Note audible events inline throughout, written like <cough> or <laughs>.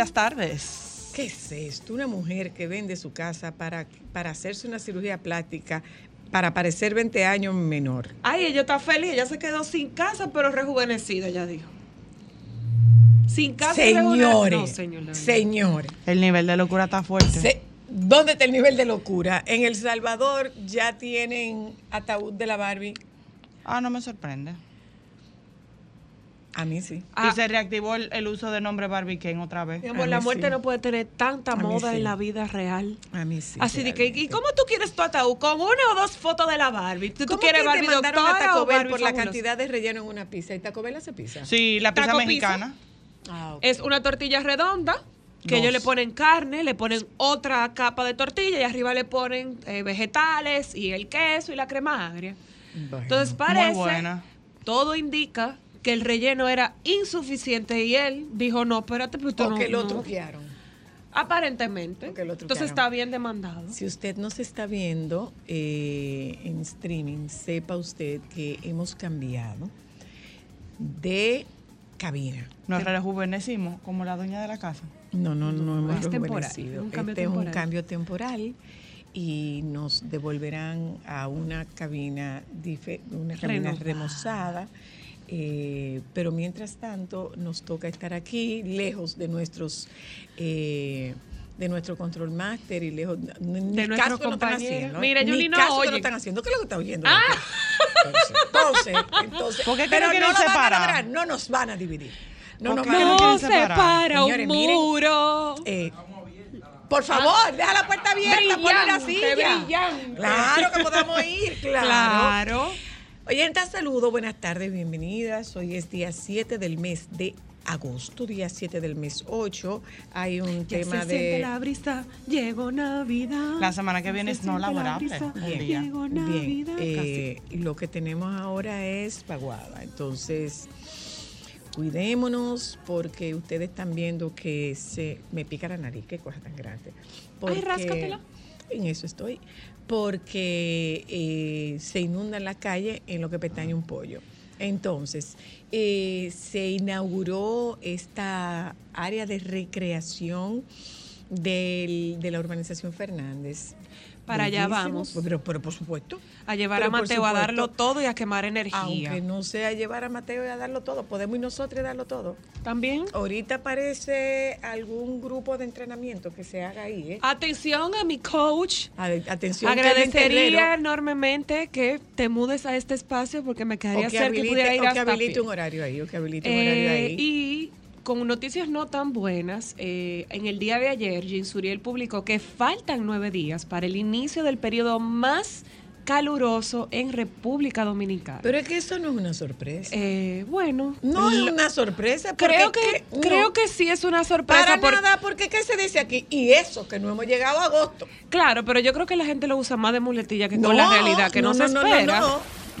Buenas tardes. ¿Qué es esto? Una mujer que vende su casa para, para hacerse una cirugía plástica para parecer 20 años menor. Ay, ella está feliz, ella se quedó sin casa, pero rejuvenecida, ella dijo. Sin casa. Señores, No, señor, señores. El nivel de locura está fuerte. se- ¿Dónde está el nivel de locura? En El Salvador ya tienen ataúd de la Barbie. Ah, no me sorprende. A mí sí. Ah. Y se reactivó el, el uso de nombre Barbie Ken otra vez. Mi amor, la muerte sí. no puede tener tanta moda sí. en la vida real. A mí sí. Así de que, ¿y cómo tú quieres tu ataúd? ¿Con una o dos fotos de la Barbie? ¿Tú, tú ¿Cómo quieres que Barbie demandaron a doctora Taco o Bell Barbie por la cantidad de relleno en una pizza? ¿Y Taco Bell hace pizza? Sí, la pizza mexicana. Ah. Es una tortilla redonda que Dos. ellos le ponen carne, le ponen otra capa de tortilla y arriba le ponen eh, vegetales y el queso y la crema agria. Bueno. Entonces parece, buena. todo indica que el relleno era insuficiente y él dijo, no, espérate, pero esto O no, que lo no". truquearon. Aparentemente. Lo Entonces está bien demandado. Si usted nos está viendo eh, en streaming, sepa usted que hemos cambiado de cabina. Nos rejuvenecimos como la dueña de la casa. No, no, no hemos es temporal, rejuvenecido. un cambio Este es un temporal. cambio temporal y nos devolverán a una cabina, una cabina remozada. Eh, pero mientras tanto nos toca estar aquí, lejos de nuestros eh, de nuestro control master y lejos ni De caso nuestros que no están compañeros. haciendo, ¿eh? Mira, Ni Yuli no caso que oye. no están haciendo. ¿Qué es lo que está oyendo? Ah. Entonces, entonces, ¿Por qué que pero no a separar? lograr, no nos van a dividir. No ¿Por nos van a no No quieren se separar? para un muro. Eh, por favor, deja la puerta abierta, ponle la Brillante, silla. brillante. Claro que podamos ir, claro. Claro. Oyentas, saludo, buenas tardes, bienvenidas. Hoy es día 7 del mes de agosto, día 7 del mes 8. Hay un Ya tema se siente de... la brisa, llegó Navidad. La semana que viene Se es no siente la laborable, brisa, día. Llegó Bien, Navidad. eh, lo que tenemos ahora es paguada. Entonces, cuidémonos porque ustedes están viendo que se me pica la nariz, qué cosa tan grande. Porque- ráscatela. En eso estoy. Porque eh, se inunda la calle en lo que pestaña un pollo. Entonces, eh, se inauguró esta área de recreación del- de la urbanización Fernández. Para allá vamos. Pero, pero por supuesto. A llevar Pero a Mateo a darlo todo y a quemar energía. Aunque no sea llevar a Mateo y a darlo todo, podemos ir nosotros y darlo todo. También. Ahorita aparece algún grupo de entrenamiento que se haga ahí, ¿eh? Atención a mi coach. Ade- Atención, Agradecería enormemente que te mudes a este espacio porque me quedaría que cerca y pudiera ir o que hasta habilite un horario ahí, o que habilite un horario Eh, ahí. y con noticias no tan buenas, eh, en el día de ayer, Jean Suriel publicó que faltan nueve días para el inicio del periodo más caluroso en República Dominicana. Pero es que eso no es una sorpresa. Eh, bueno, no es una sorpresa. porque creo que no, creo que sí es una sorpresa. Para por- nada, porque ¿qué se dice aquí? Y eso, que no hemos llegado a agosto. Claro, pero yo creo que la gente lo usa más de muletilla que No, con la realidad, que no, no, se no, no, espera.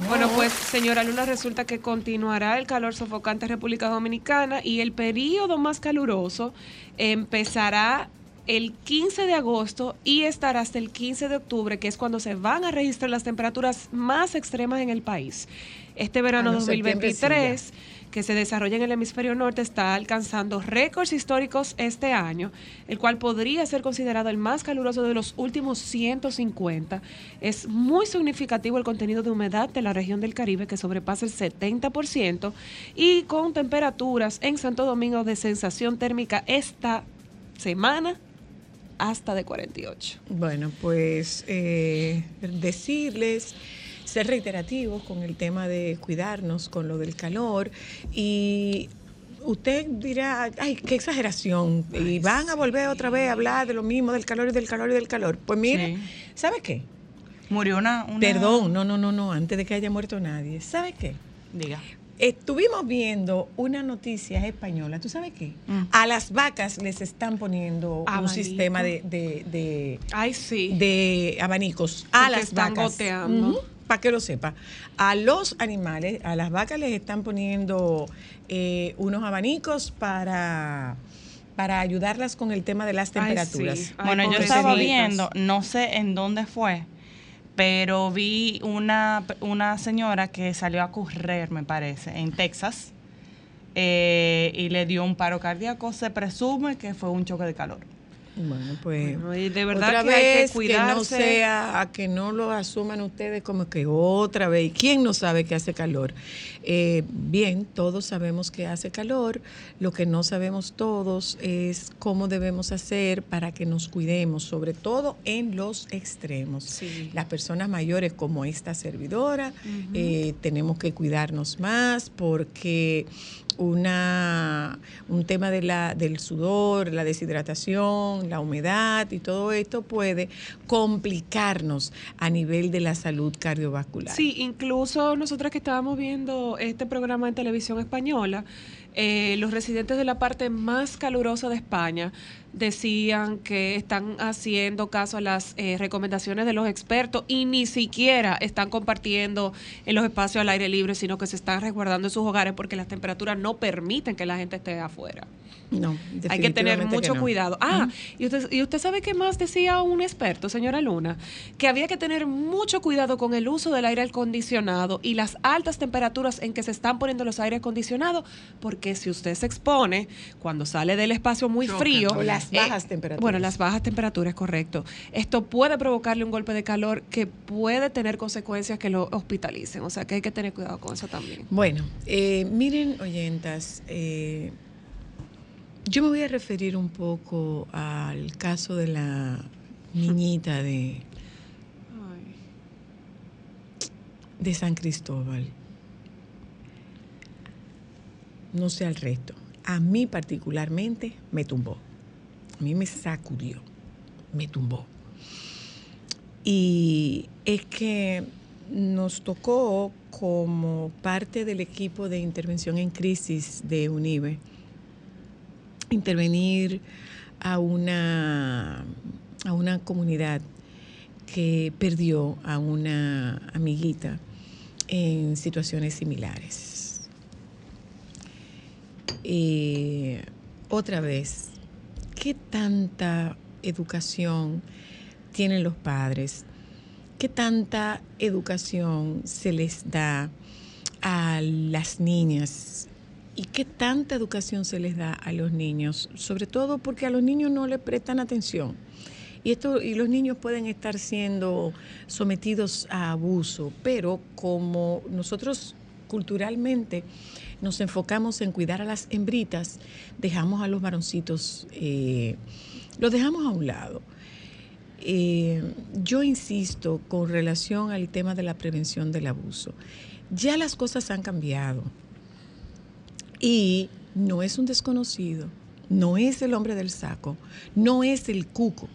No, no. Bueno, pues, señora Luna, resulta que continuará el calor sofocante en República Dominicana y el periodo más caluroso empezará el 15 de agosto y estará hasta el 15 de octubre, que es cuando se van a registrar las temperaturas más extremas en el país. Este verano Ah, no, septiembre sí, 2023 que se desarrolla en el hemisferio norte está alcanzando récords históricos este año, el cual podría ser considerado el más caluroso de los últimos 150. Es muy significativo el contenido de humedad de la región del Caribe, que sobrepasa el 70%, y con temperaturas en Santo Domingo de sensación térmica esta semana hasta de 48. Bueno, pues eh, decirles, ser reiterativos con el tema de cuidarnos con lo del calor y usted dirá, ay, qué exageración, y van a volver otra vez a hablar de lo mismo, del calor y del calor y del calor. Pues mire, Sí. ¿sabe qué? Murió una, una- Perdón, no, no, no, no, antes de que haya muerto nadie. ¿Sabe qué? Diga. Estuvimos viendo una noticia española, ¿tú sabes qué? Mm. A las vacas les están poniendo un sistema de, de- de- Ay, sí. de abanicos a Porque las están vacas. goteando. Para que lo sepa. A los animales, a las vacas les están poniendo eh, unos abanicos para, para ayudarlas con el tema de las Ay, temperaturas. sí. Ay, Bueno, yo estaba viendo, no sé en dónde fue, pero vi una, una señora que salió a correr, me parece, en Texas, eh, y le dio un paro cardíaco. Se presume que fue un choque de calor. Bueno, pues Bueno, y de verdad otra que hay que vez que, no sea, a que no lo asuman ustedes como que otra vez. ¿Y ¿Quién no sabe que hace calor? Eh, bien, todos sabemos que hace calor. Lo que no sabemos todos es cómo debemos hacer para que nos cuidemos, sobre todo en los extremos. Sí. Las personas mayores como esta servidora eh, tenemos que cuidarnos más porque una, un tema de la, del sudor, la deshidratación, la humedad y todo esto puede complicarnos a nivel de la salud cardiovascular. Sí, incluso nosotras que estábamos viendo este programa en televisión española, eh, los residentes de la parte más calurosa de España decían que están haciendo caso a las eh, recomendaciones de los expertos y ni siquiera están compartiendo en los espacios al aire libre, sino que se están resguardando en sus hogares porque las temperaturas no permiten que la gente esté afuera. No, Hay que tener mucho que no. cuidado. Ah, y usted, y usted sabe qué más decía un experto, señora Luna, que había que tener mucho cuidado con el uso del aire acondicionado y las altas temperaturas en que se están poniendo los aires acondicionados, porque si usted se expone cuando sale del espacio muy Choca. frío, O las eh, bajas temperaturas. Bueno, las bajas temperaturas, correcto. Esto puede provocarle un golpe de calor que puede tener consecuencias que lo hospitalicen, o sea que hay que tener cuidado con eso también. Bueno, eh, miren, oyentas, eh, yo me voy a referir un poco al caso de la niñita de, <laughs> de San Cristóbal. No sé al resto. A mí particularmente me tumbó. A mí me sacudió. Me tumbó. Y es que nos tocó como parte del equipo de intervención en crisis de UNIBE intervenir a una, a una comunidad que perdió a una amiguita en situaciones similares. Y otra vez, ¿qué tanta educación tienen los padres? ¿Qué tanta educación se les da a las niñas? ¿Y qué tanta educación se les da a los niños? Sobre todo porque a los niños no le prestan atención. Y, esto, y los niños pueden estar siendo sometidos a abuso, pero como nosotros culturalmente nos enfocamos en cuidar a las hembritas, dejamos a los varoncitos, eh, los dejamos a un lado. Eh, yo insisto con relación al tema de la prevención del abuso. Ya las cosas han cambiado y no es un desconocido, no es el hombre del saco, no es el cuco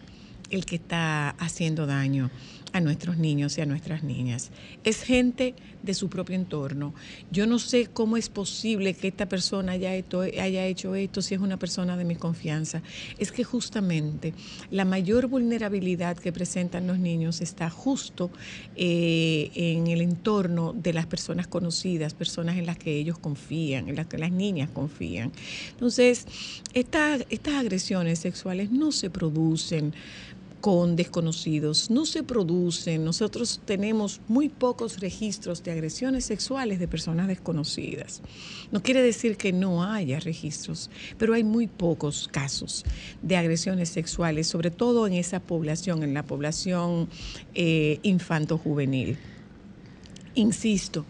el que está haciendo daño a nuestros niños y a nuestras niñas. Es gente de su propio entorno. Yo no sé cómo es posible que esta persona haya, hecho- esto si es una persona de mi confianza. Es que justamente la mayor vulnerabilidad que presentan los niños está justo eh, en el entorno de las personas conocidas, personas en las que ellos confían, en las que las niñas confían. Entonces, esta- estas agresiones sexuales no se producen con desconocidos, no se producen. Nosotros tenemos muy pocos registros de agresiones sexuales de personas desconocidas. No quiere decir que no haya registros, pero hay muy pocos casos de agresiones sexuales, sobre todo en esa población, en la población eh, infanto-juvenil. Insisto,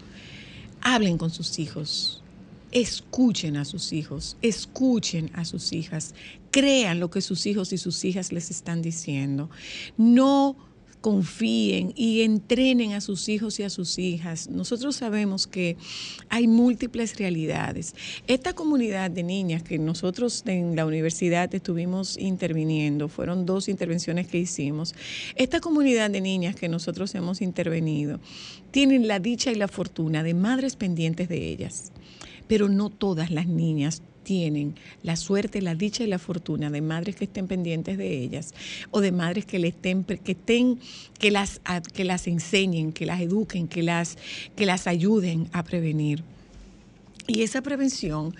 hablen con sus hijos, escuchen a sus hijos, escuchen a sus hijas, crean lo que sus hijos y sus hijas les están diciendo. No confíen y entrenen a sus hijos y a sus hijas. Nosotros sabemos que hay múltiples realidades. Esta comunidad de niñas que nosotros en la universidad estuvimos interviniendo, fueron dos intervenciones que hicimos, esta comunidad de niñas que nosotros hemos intervenido, tienen la dicha y la fortuna de madres pendientes de ellas pero no todas las niñas tienen la suerte, la dicha y la fortuna de madres que estén pendientes de ellas o de madres que le estén que estén que las que las enseñen, que las eduquen, que las que las ayuden a prevenir. Y esa prevención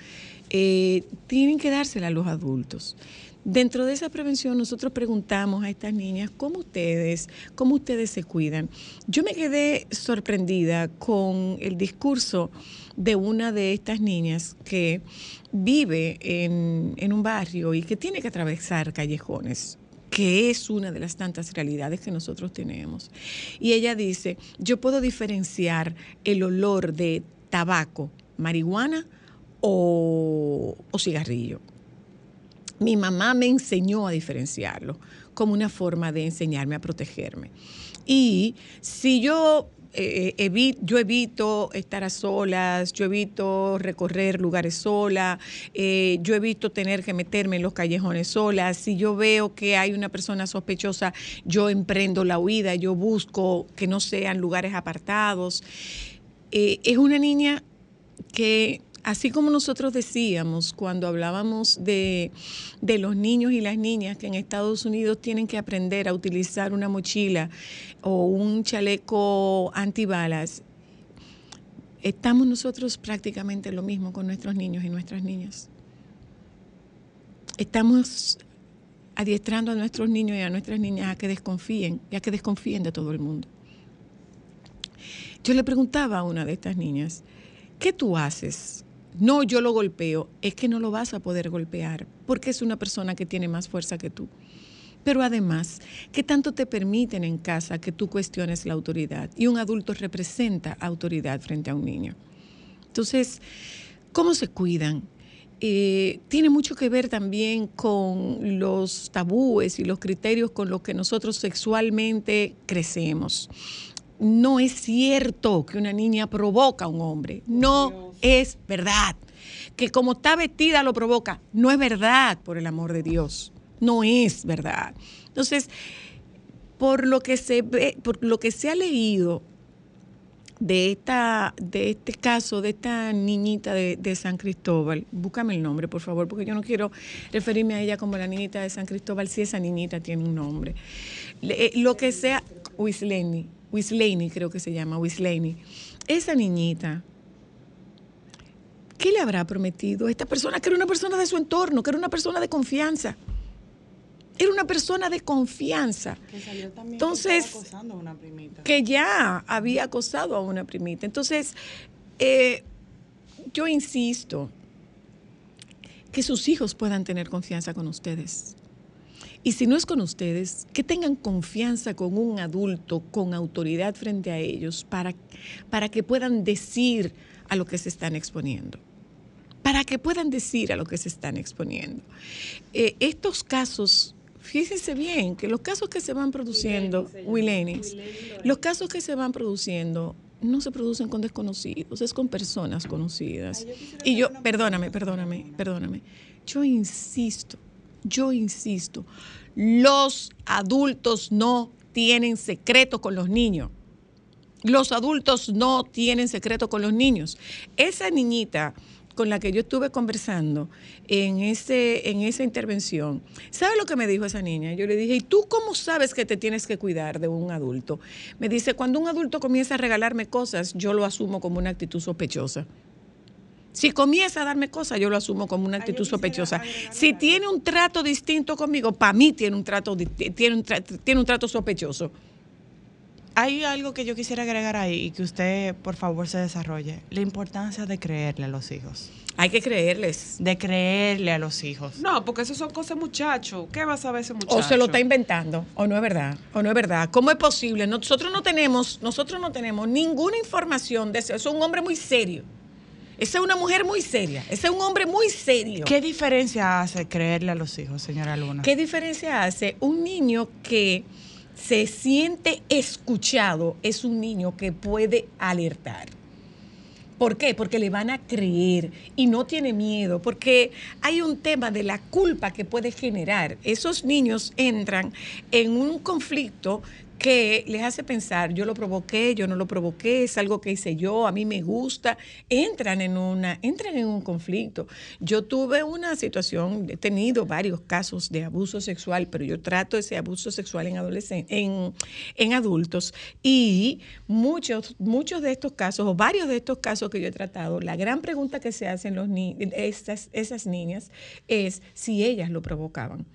eh, tienen que dársela a los adultos. Dentro de esa prevención nosotros preguntamos a estas niñas cómo ustedes, cómo ustedes se cuidan. Yo me quedé sorprendida con el discurso de una de estas niñas que vive en, en un barrio y que tiene que atravesar callejones que es una de las tantas realidades que nosotros tenemos. Y ella dice, yo puedo diferenciar el olor de tabaco, marihuana o, o cigarrillo. Mi mamá me enseñó a diferenciarlo como una forma de enseñarme a protegerme. Y si yo, eh, yo evito estar a solas, yo evito recorrer lugares sola, eh, yo evito tener que meterme en los callejones sola, si yo veo que hay una persona sospechosa, yo emprendo la huida, yo busco que no sean lugares apartados. Eh, es una niña que así como nosotros decíamos cuando hablábamos de, de los niños y las niñas que en Estados Unidos tienen que aprender a utilizar una mochila o un chaleco antibalas, estamos nosotros prácticamente lo mismo con nuestros niños y nuestras niñas. Estamos adiestrando a nuestros niños y a nuestras niñas a que desconfíen y a que desconfíen de todo el mundo. Yo le preguntaba a una de estas niñas, ¿qué tú haces? No, yo lo golpeo. Es que no lo vas a poder golpear porque es una persona que tiene más fuerza que tú. Pero además, ¿qué tanto te permiten en casa que tú cuestiones la autoridad? Y un adulto representa autoridad frente a un niño. Entonces, ¿cómo se cuidan? Eh, tiene mucho que ver también con los tabúes y los criterios con los que nosotros sexualmente crecemos. No es cierto que una niña provoca a un hombre. No es verdad. Que como está vestida lo provoca. No es verdad, por el amor de Dios. No es verdad. Entonces, por lo que se ve, por lo que se ha leído de esta, de este caso, de esta niñita de, San Cristóbal, búscame el nombre, por favor, porque yo no quiero referirme a ella como la niñita de San Cristóbal, si esa niñita tiene un nombre. Eh, lo que sea, Wisleni, Wisleni creo que se llama, Wisleni. Esa niñita, ¿qué le habrá prometido a esta persona que era una persona de su entorno, que era una persona de confianza? Era una persona de confianza Que salió también Entonces, que acosando a una primita. que ya había acosado a una primita. Entonces, eh, yo insisto que sus hijos puedan tener confianza con ustedes. Y si no es con ustedes, que tengan confianza con un adulto con autoridad frente a ellos para, para que puedan decir a lo que se están exponiendo. Para que puedan decir a lo que se están exponiendo. Eh, estos casos, fíjense bien, que los casos que se van produciendo, Wilenis, los casos que se van produciendo no se producen con desconocidos, es con personas conocidas. Y yo, perdóname, perdóname, perdóname. Yo insisto, yo insisto, los adultos no tienen secreto con los niños. Los adultos no tienen secreto con los niños. Esa niñita con la que yo estuve conversando en, ese, en esa intervención, ¿sabe lo que me dijo esa niña? Yo le dije, ¿y tú cómo sabes que te tienes que cuidar de un adulto? Me dice, cuando un adulto comienza a regalarme cosas, yo lo asumo como una actitud sospechosa. Si comienza a darme cosas, yo lo asumo como una actitud sospechosa. Si tiene un trato distinto conmigo, para mí tiene un trato, tiene un tra- tiene un trato sospechoso. Hay algo que yo quisiera agregar ahí y que usted, por favor, se desarrolle. La importancia de creerle a los hijos. Hay que creerles. De creerle a los hijos. No, porque eso son cosas de muchacho. ¿Qué va a saber ese muchacho? O se lo está inventando, o no es verdad, o no es verdad. ¿Cómo es posible? Nosotros no tenemos, nosotros no tenemos ninguna información de eso. Eso es un hombre muy serio. Esa es una mujer muy seria. Ese es un hombre muy serio. ¿Qué diferencia hace creerle a los hijos, señora Luna? ¿Qué diferencia hace un niño que se siente escuchado? Es un niño que puede alertar. ¿Por qué? Porque le van a creer y no tiene miedo, porque hay un tema de la culpa que puede generar. Esos niños entran en un conflicto que les hace pensar, yo lo provoqué, yo no lo provoqué, es algo que hice yo, a mí me gusta, entran en una, entran en un conflicto. Yo tuve una situación, he tenido varios casos de abuso sexual, pero yo trato ese abuso sexual en adolescentes, en, en adultos, y muchos, muchos de estos casos, o varios de estos casos que yo he tratado, la gran pregunta que se hacen los ni esas, esas niñas es si ellas lo provocaban.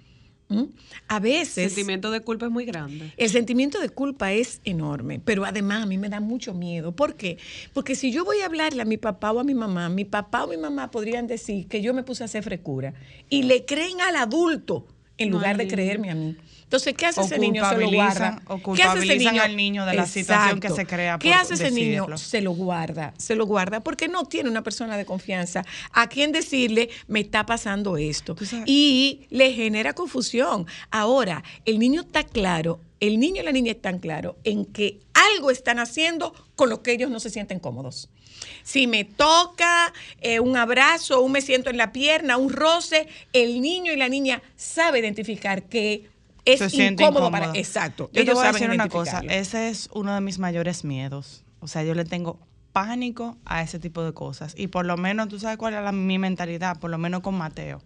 ¿Mm? A El veces sentimiento de culpa es muy grande. el sentimiento de culpa es enorme, pero además a mí me da mucho miedo. ¿Por qué? Porque si yo voy a hablarle a mi papá o a mi mamá, mi papá o mi mamá podrían decir que yo me puse a hacer frecura y le creen al adulto en lugar de niño. creerme a mí. Entonces, ¿qué hace O ese niño? Se lo guarda. o ¿Qué hace ese culpabilizan al niño de la situación que se crea ¿Qué por hace ese niño? Se lo guarda, se lo guarda porque no tiene una persona de confianza a quien decirle, me está pasando esto. Y le genera confusión. Ahora, el niño está claro, el niño y la niña están claros en que algo están haciendo con lo que ellos no se sienten cómodos. Si me toca eh, un abrazo, un me siento en la pierna, un roce, el niño y la niña sabe identificar que es Se incómodo, incómoda. para Exacto. Yo te voy a decir una cosa. Ese es uno de mis mayores miedos. O sea, yo le tengo pánico a ese tipo de cosas. Y por lo menos, ¿tú sabes cuál es la- mi mentalidad? Por lo menos con Mateo.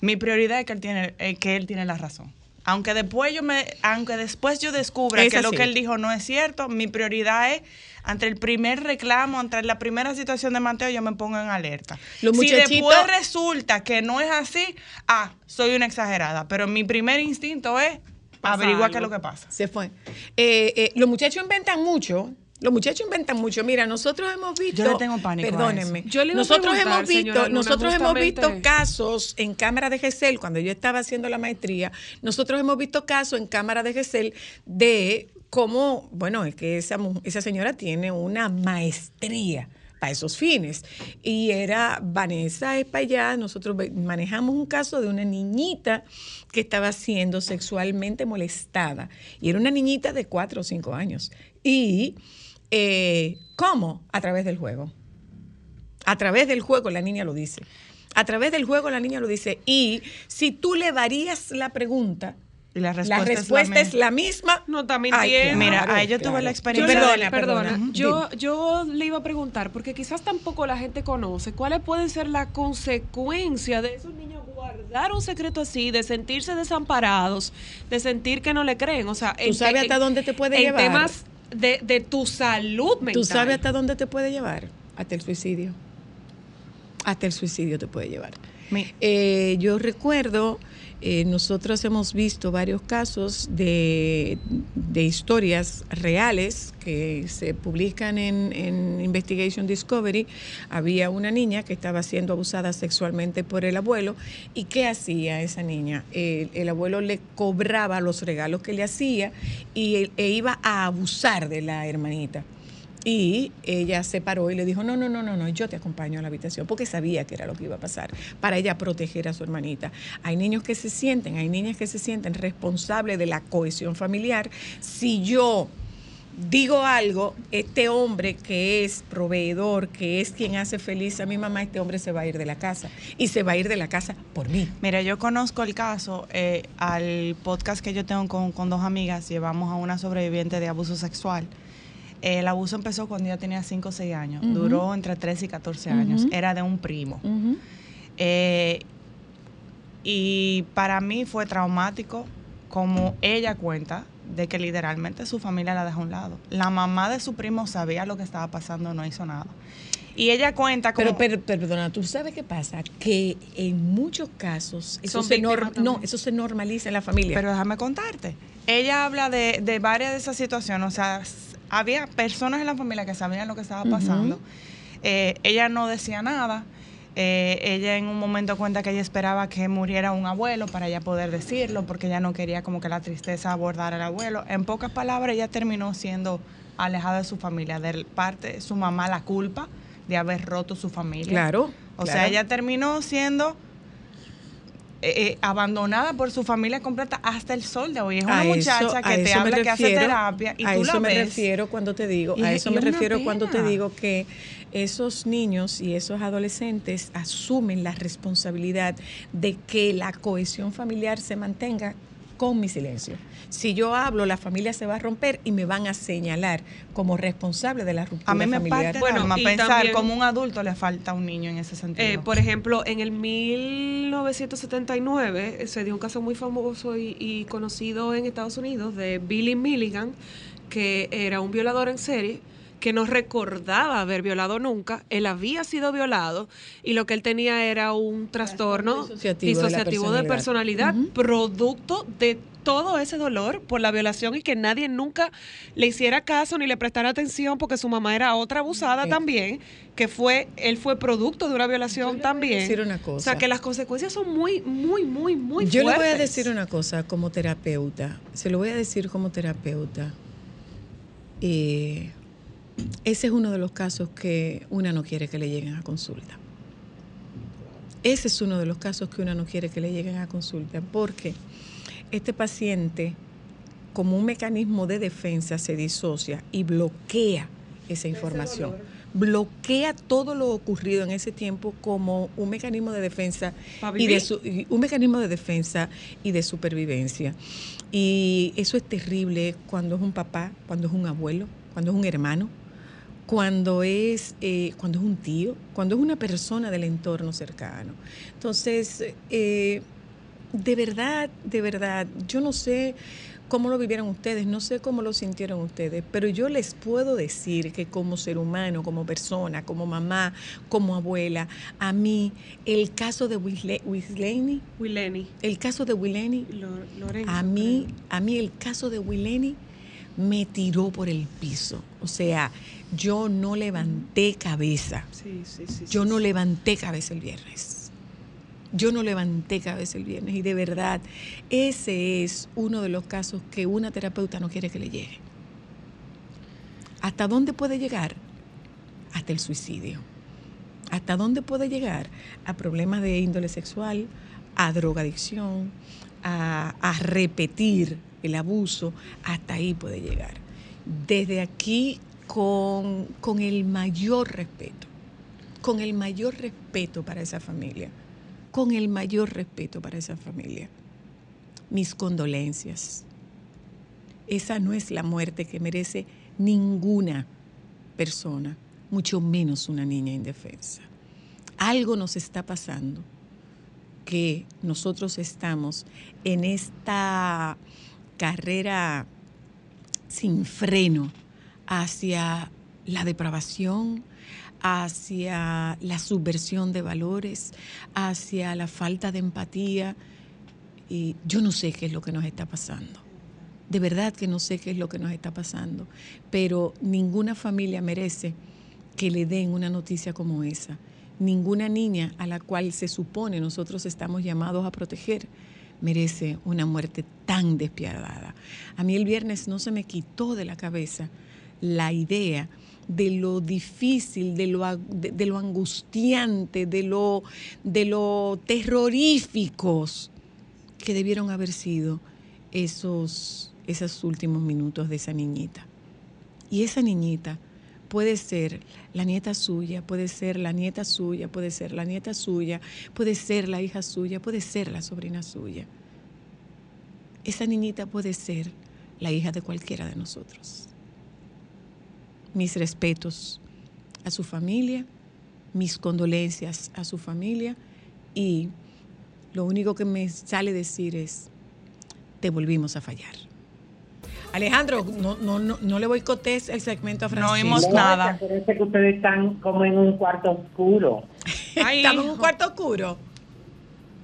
Mi prioridad es que él tiene, eh, que él tiene la razón. Aunque después yo me, aunque después yo descubra Es que lo que él dijo no es cierto, mi prioridad es ante el primer reclamo, ante la primera situación de Mateo, yo me pongo en alerta. Los si después resulta que no es así, ah, soy una exagerada. Pero mi primer instinto es Pasa averiguar qué es lo que pasa. Se fue. Eh, eh, los muchachos inventan mucho. Los muchachos inventan mucho. Mira, nosotros hemos visto. Yo le tengo pánico Perdónenme. Yo le nosotros hemos visto, señora nosotros hemos visto casos en cámara de GESEL cuando yo estaba haciendo la maestría. Nosotros hemos visto casos en cámara de GESEL de cómo, bueno, es que esa, esa señora tiene una maestría para esos fines. Y era Vanessa Espallá, nosotros manejamos un caso de una niñita que estaba siendo sexualmente molestada. Y era una niñita de cuatro o cinco años. Y, eh, ¿cómo? A través del juego. A través del juego la niña lo dice. A través del juego la niña lo dice. Y si tú le varías la pregunta, Y la la respuesta, es la, misma. No está Ay, mintiendo. Mira, claro, yo tuve claro. la experiencia Yo Perdona, perdona, perdona. Yo, yo le iba a preguntar, porque quizás tampoco la gente conoce cuáles pueden ser las consecuencias de esos niños guardar un secreto así, de sentirse desamparados, de sentir que no le creen. O sea, ¿Tú sabes hasta dónde te puede en llevar? temas de, de tu salud mental. ¿Tú sabes hasta dónde te puede llevar? Hasta el suicidio. Hasta el suicidio te puede llevar. Eh, yo recuerdo, eh, nosotros hemos visto varios casos de, de historias reales que se publican en, Investigation Discovery. Había una niña que estaba siendo abusada sexualmente por el abuelo. ¿Y qué hacía esa niña? El, el abuelo le cobraba los regalos que le hacía y él- e iba a abusar de la hermanita. Y ella se paró y le dijo, no, no, no, no, no, yo te acompaño a la habitación, porque sabía que era lo que iba a pasar, para ella proteger a su hermanita. Hay niños que se sienten, hay niñas que se sienten responsables de la cohesión familiar. Si yo digo algo, este hombre que es proveedor, que es quien hace feliz a mi mamá, este hombre se va a ir de la casa. Y se va a ir de la casa por mí. Mira, yo conozco el caso, eh, al podcast que yo tengo con, con dos amigas, llevamos a una sobreviviente de abuso sexual. El abuso empezó cuando ella tenía 5 o 6 años, duró entre 13 y 14 años, era de un primo. Eh, y para mí fue traumático como ella cuenta de que literalmente su familia la dejó a un lado. La mamá de su primo sabía lo que estaba pasando, no hizo nada. Y ella cuenta como... Pero, pero, perdona, ¿tú sabes qué pasa? Que en muchos casos eso, se, nor- no, eso se normaliza en la familia. Pero déjame contarte. Ella habla de, de varias de esas situaciones. O sea, había personas en la familia que sabían lo que estaba pasando. Eh, ella no decía nada. Eh, ella en un momento cuenta que ella esperaba que muriera un abuelo para ella poder decirlo, porque ella no quería como que la tristeza abordara al abuelo. En pocas palabras, ella terminó siendo alejada de su familia, de parte de su mamá la culpa de haber roto su familia. claro. O sea, ella terminó siendo eh, eh, abandonada por su familia completa hasta el sol de hoy. Es una A muchacha que te habla que hace terapia y a tú eso la me ves. refiero cuando te digo, Y- a eso me refiero cuando te digo que esos niños y esos adolescentes asumen la responsabilidad de que la cohesión familiar se mantenga con mi silencio. Si yo hablo, la familia se va a romper y me van a señalar como responsable de la ruptura A mí me familiar. parte Bueno, y pensar también- como un adulto le falta a un niño en ese sentido. Eh, por ejemplo, en el 1979 eh, se dio un caso muy famoso y, y conocido en Estados Unidos de Billy Milligan, que era un violador en serie que no recordaba haber violado nunca, él había sido violado y lo que él tenía era un trastorno disociativo de personalidad, producto de todo ese dolor por la violación y que nadie nunca le hiciera caso ni le prestara atención porque su mamá era otra abusada Eh. también, que fue, él fue producto de una violación Yo también. decir una O cosa. sea que las consecuencias son muy, muy, muy, muy Yo le voy a decir una cosa como terapeuta, se lo voy a decir como terapeuta. Eh, ese es uno de los casos que una no quiere que le lleguen a consulta. Ese es uno de los casos que una no quiere que le lleguen a consulta, porque este paciente, como un mecanismo de defensa, se disocia y bloquea esa información. Bloquea todo lo ocurrido en ese tiempo como un mecanismo de defensa y de su- un mecanismo de defensa y de supervivencia. Y eso es terrible cuando es un papá, cuando es un abuelo, cuando es un hermano, cuando es, eh, cuando es un tío, cuando es una persona del entorno cercano. Entonces, eh, de verdad, de verdad, yo no sé cómo lo vivieron ustedes, no sé cómo lo sintieron ustedes, pero yo les puedo decir que como ser humano, como persona, como mamá, como abuela, a mí el caso de Wisle- Wislaney, Wileni. el caso de Lorenzo, a mí, a mí el caso de Wileni me tiró por el piso. O sea, yo no levanté cabeza. Sí, sí, sí. Yo no levanté cabeza el viernes. Yo no levanté cabeza el viernes. Y de verdad, ese es uno de los casos que una terapeuta no quiere que le llegue. ¿Hasta dónde puede llegar? Hasta el suicidio. ¿Hasta dónde puede llegar? A problemas de índole sexual, a drogadicción, a, a repetir el abuso. Hasta ahí puede llegar. Desde aquí, con, con el mayor respeto, con el mayor respeto para esa familia, con el mayor respeto para esa familia. Mis condolencias. Esa no es la muerte que merece ninguna persona, mucho menos una niña indefensa. Algo nos está pasando que nosotros estamos en esta carrera sin freno hacia la depravación, hacia la subversión de valores, hacia la falta de empatía. Y yo no sé qué es lo que nos está pasando. De verdad que no sé qué es lo que nos está pasando. Pero ninguna familia merece que le den una noticia como esa. Ninguna niña a la cual se supone nosotros estamos llamados a proteger merece una muerte tan despiadada. A mí el viernes no se me quitó de la cabeza la idea de lo difícil, de lo, angustiante, de lo, de lo terroríficos que debieron haber sido esos, esos últimos minutos de esa niñita. Y esa niñita puede ser la nieta suya, puede ser la nieta suya, puede ser la nieta suya, puede ser la hija suya, puede ser la sobrina suya. Esa niñita puede ser la hija de cualquiera de nosotros. Mis respetos a su familia, mis condolencias a su familia y lo único que me sale decir es, te volvimos a fallar. Alejandro, no, no, no, no le boicotes el segmento a No Francisco. oímos No, nada. Parece que ustedes están como en un cuarto oscuro. <laughs> Ay, Estamos en un cuarto oscuro.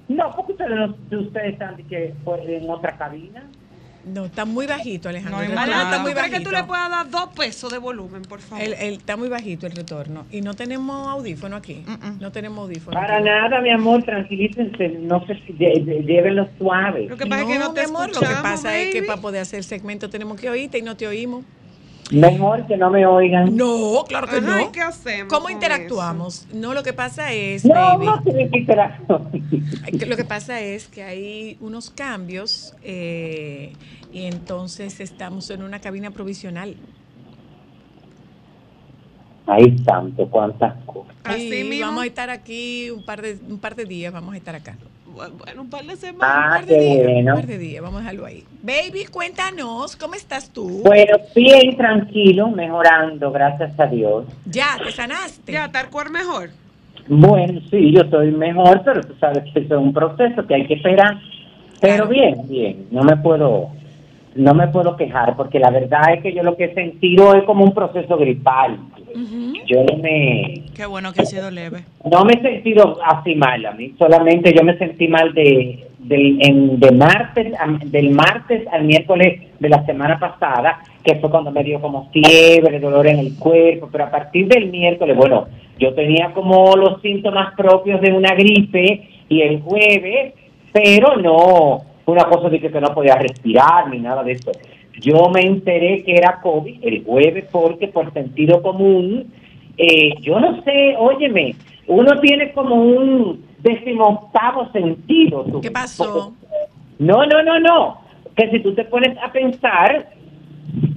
No, porque ustedes, ustedes están de que, pues, en otra cabina. No, está muy bajito, Alejandro. No el retorno está muy ¿Tú crees que tú bajito. le puedas dar dos pesos de volumen, por favor? El- el- está muy bajito el retorno. Y no tenemos audífono aquí. No tenemos audífono. Para aquí. nada, mi amor, tranquilícense, no se de- de- llévenlo suave. Lo que pasa es que no te amor, lo que pasa es que para poder hacer el segmento tenemos que oírte y no te oímos. Mejor que no me oigan. No, claro que Ajá, ¿y no. qué hacemos ¿Cómo interactuamos? No, lo que pasa es, No, baby, no tienen que lo que pasa es que hay unos cambios eh, y entonces estamos en una cabina provisional. Ay, santo, cuántas cosas. Así mismo. vamos a estar aquí un par de un par de días, vamos a estar acá. Bueno, un par de Un semanas. Ah, par de qué días, bueno. un par de días, vamos a dejarlo ahí. Baby, cuéntanos, ¿cómo estás tú? Bueno, bien tranquilo, mejorando, gracias a Dios. Ya, te sanaste. Ya, tal cual mejor. Bueno, sí, yo estoy mejor, pero tú sabes que eso es un proceso que hay que esperar. Pero Claro. bien, bien, no me puedo, no me puedo quejar, porque la verdad es que yo lo que he sentido es como un proceso gripal. Yo no me, Qué bueno que ha sido leve. no me he sentido así mal a mí, solamente yo me sentí mal de, del, en- de martes, a- del martes al miércoles de la semana pasada, que fue cuando me dio como fiebre, dolor en el cuerpo, pero a partir del miércoles, bueno, yo tenía como los síntomas propios de una gripe y el jueves, pero no una cosa de que, que no podía respirar ni nada de eso. Yo me enteré que era COVID el jueves porque por sentido común eh, yo no sé, óyeme, uno tiene como un decimoctavo sentido. tú. ¿Qué pasó? No, no, no, no. Que si tú te pones a pensar,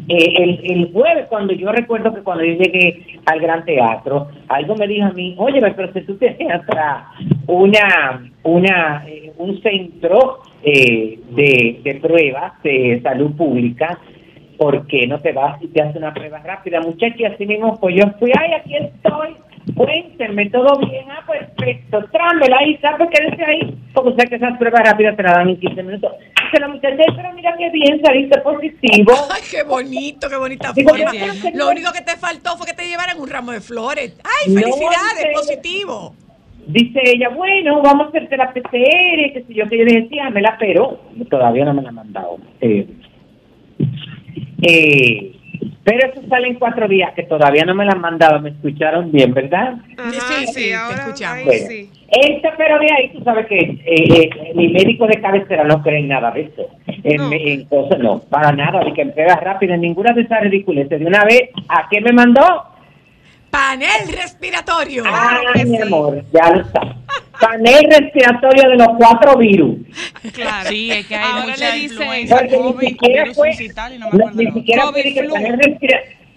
eh, el, el jueves, cuando yo recuerdo que cuando yo llegué al Gran Teatro, algo me dijo a mí, oye, pero si tú tenías para una, una, eh, un centro eh, de, de pruebas de salud pública, ¿por qué no te vas y te haces una prueba rápida? Muchacha, y así mismo, pues yo fui, ay, aquí estoy, cuéntenme, todo bien, ah, perfecto, trámela ahí, ¿sabes qué dice ahí? Porque sé que esas pruebas rápidas te las dan en 15 minutos. Dice la muchacha, "Ay, pero mira qué bien, saliste positivo. <laughs> Ay, qué bonito, qué bonita Digo, forma. Lo único que te faltó fue que te llevaran un ramo de flores. Ay, felicidades, positivo. Dice ella, bueno, vamos a hacerte la PCR, que si yo que yo le decía, me la pero todavía no me la han mandado. Eh, eh, pero eso sale en cuatro días, que todavía no me la han mandado, me escucharon bien, ¿verdad? Ajá, Sí, sí, ahora, escuchamos. Bueno, sí. Este, pero de ahí tú sabes que eh, eh, mi médico de cabecera no cree en nada de eso. En, No. en cosas, no, para nada, ni que entrega rápido, en ninguna de esas ridiculeces. De una vez, ¿a qué me mandó? Panel respiratorio. Ay, que mi sí. amor, ya lo está. Panel respiratorio de los cuatro virus. Claro. Sí, es que hay Ahora mucha le dicen- influencia, Porque ni COVID, siquiera fue- y no me ni siquiera fue COVID flu. panel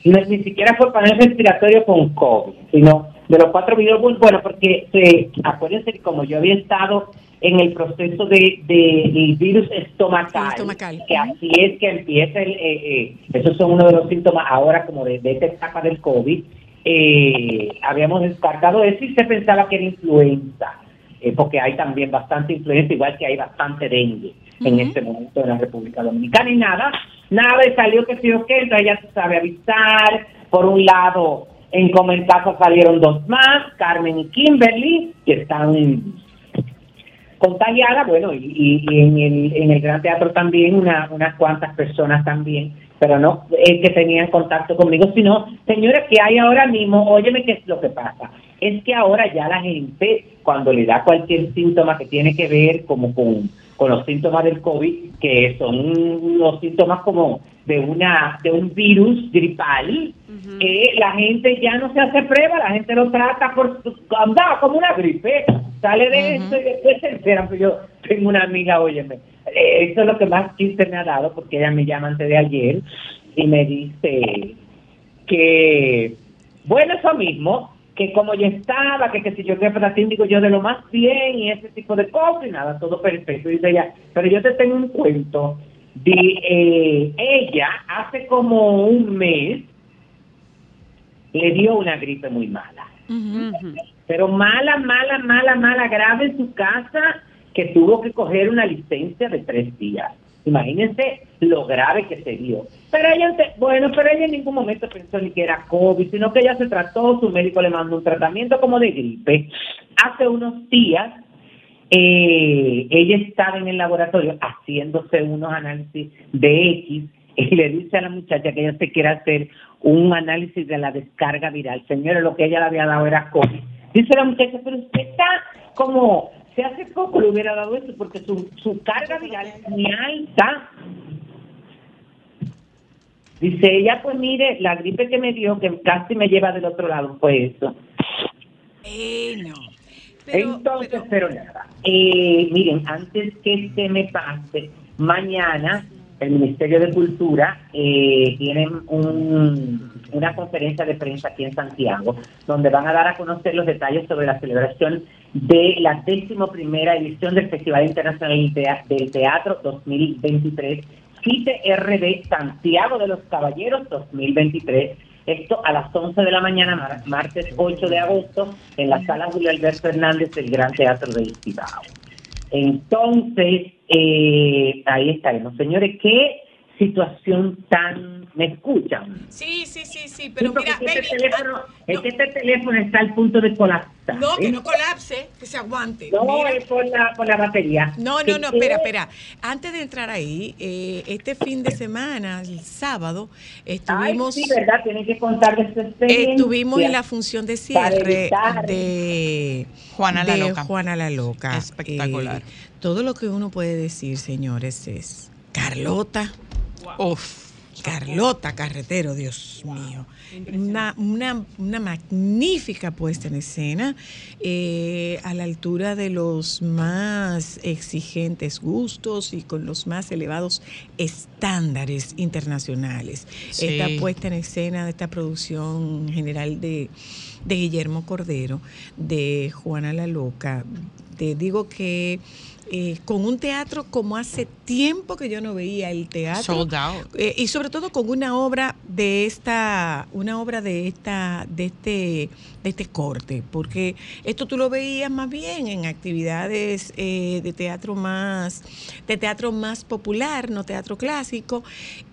no, ni siquiera fue panel respiratorio con COVID, sino de los cuatro virus, bueno, porque se, acuérdense que como yo había estado en el proceso de, de el virus estomacal, Estomacal. que así es que empieza el, eh, eh, esos son uno de los síntomas ahora como de, de esta etapa del COVID, eh, habíamos descartado eso y se pensaba que era influenza, eh, porque hay también bastante influenza, igual que hay bastante dengue en este momento en la República Dominicana. Y nada, nada y salió que sí o qué, entonces ya se sabe avisar, por un lado en Comentazo salieron dos más, Carmen y Kimberly, que están contagiadas, bueno, y, y- y en, el, en el Gran Teatro también una, unas cuantas personas también, pero no es que tenían contacto conmigo, sino, señores, que hay ahora mismo, óyeme qué es lo que pasa, es que ahora ya la gente, cuando le da cualquier síntoma que tiene que ver como con, con los síntomas del COVID, que son los síntomas como de una de un virus gripal, eh, la gente ya no se hace prueba, la gente lo trata por andaba como una gripe, sale de esto y después se enteran. Pues yo tengo una amiga, óyeme, eh, eso es lo que más chiste me ha dado, porque ella me llama antes de ayer y me dice, que, bueno, eso mismo, que como ya estaba, que qué sé yo, qué patatín, digo yo, de lo más bien y ese tipo de cosas y nada, todo perfecto. Dice ella, pero yo te tengo un cuento de eh, ella hace como un mes le dio una gripe muy mala. Pero mala, mala, mala, mala, grave en su casa, que tuvo que coger una licencia de tres días. Imagínense lo grave que se dio. Pero ella, bueno, pero ella en ningún momento pensó ni que era COVID, sino que ella se trató, su médico le mandó un tratamiento como de gripe. Hace unos días, eh, ella estaba en el laboratorio haciéndose unos análisis de X y le dice a la muchacha que ella se quiere hacer un análisis de la descarga viral. Señora, lo que ella le había dado era COVID. Dice la muchacha, pero usted está como, se hace poco le hubiera dado eso porque su, su carga viral es muy alta. Dice ella, pues mire, la gripe que me dio, que casi me lleva del otro lado, fue eso. Bueno. Pero, Entonces, pero- pero, nada. Eh, miren, antes que se me pase, mañana el Ministerio de Cultura eh, tiene un- una conferencia de prensa aquí en Santiago, donde van a dar a conocer los detalles sobre la celebración de la décimo primera edición del Festival Internacional del Tea- del Teatro 2023, CITRD Santiago de los Caballeros 2023. Esto a las 11 de la mañana, mar- martes 8 de agosto, en la sala Julio Alberto Hernández del Gran Teatro del Cibao. Entonces, eh, ahí estaremos. Señores, ¿qué situación tan... ¿Me escuchan? Sí, sí, sí, sí, pero Sí, mira, baby, este teléfono, ah, es no, que este teléfono está al punto de colapsar. no, que ¿eh? no colapse, que se aguante. No, Mira. es por la, por la batería. No, no, no, espera, espera. Antes de entrar ahí, eh, este fin de semana, el sábado, Ay, estuvimos, sí, ¿verdad? Tienen que contar de estuvimos en la función de cierre de Juana la de Loca. Juana la Loca. Espectacular. Eh, todo lo que uno puede decir, señores, es Carlota. Uf. Carlota Carretero, Dios mío. Una, una, una magnífica puesta en escena eh, a la altura de los más exigentes gustos y con los más elevados estándares internacionales. Sí. Esta puesta en escena de esta producción general de, de Guillermo Cordero, de Juana la Loca, te digo que eh, con un teatro como hace tiempo que yo no veía el teatro. Sold out. Eh, y sobre todo con una obra de esta, una obra de esta, de este, de este corte, porque esto tú lo veías más bien en actividades eh, de teatro más, de teatro más popular, no teatro clásico.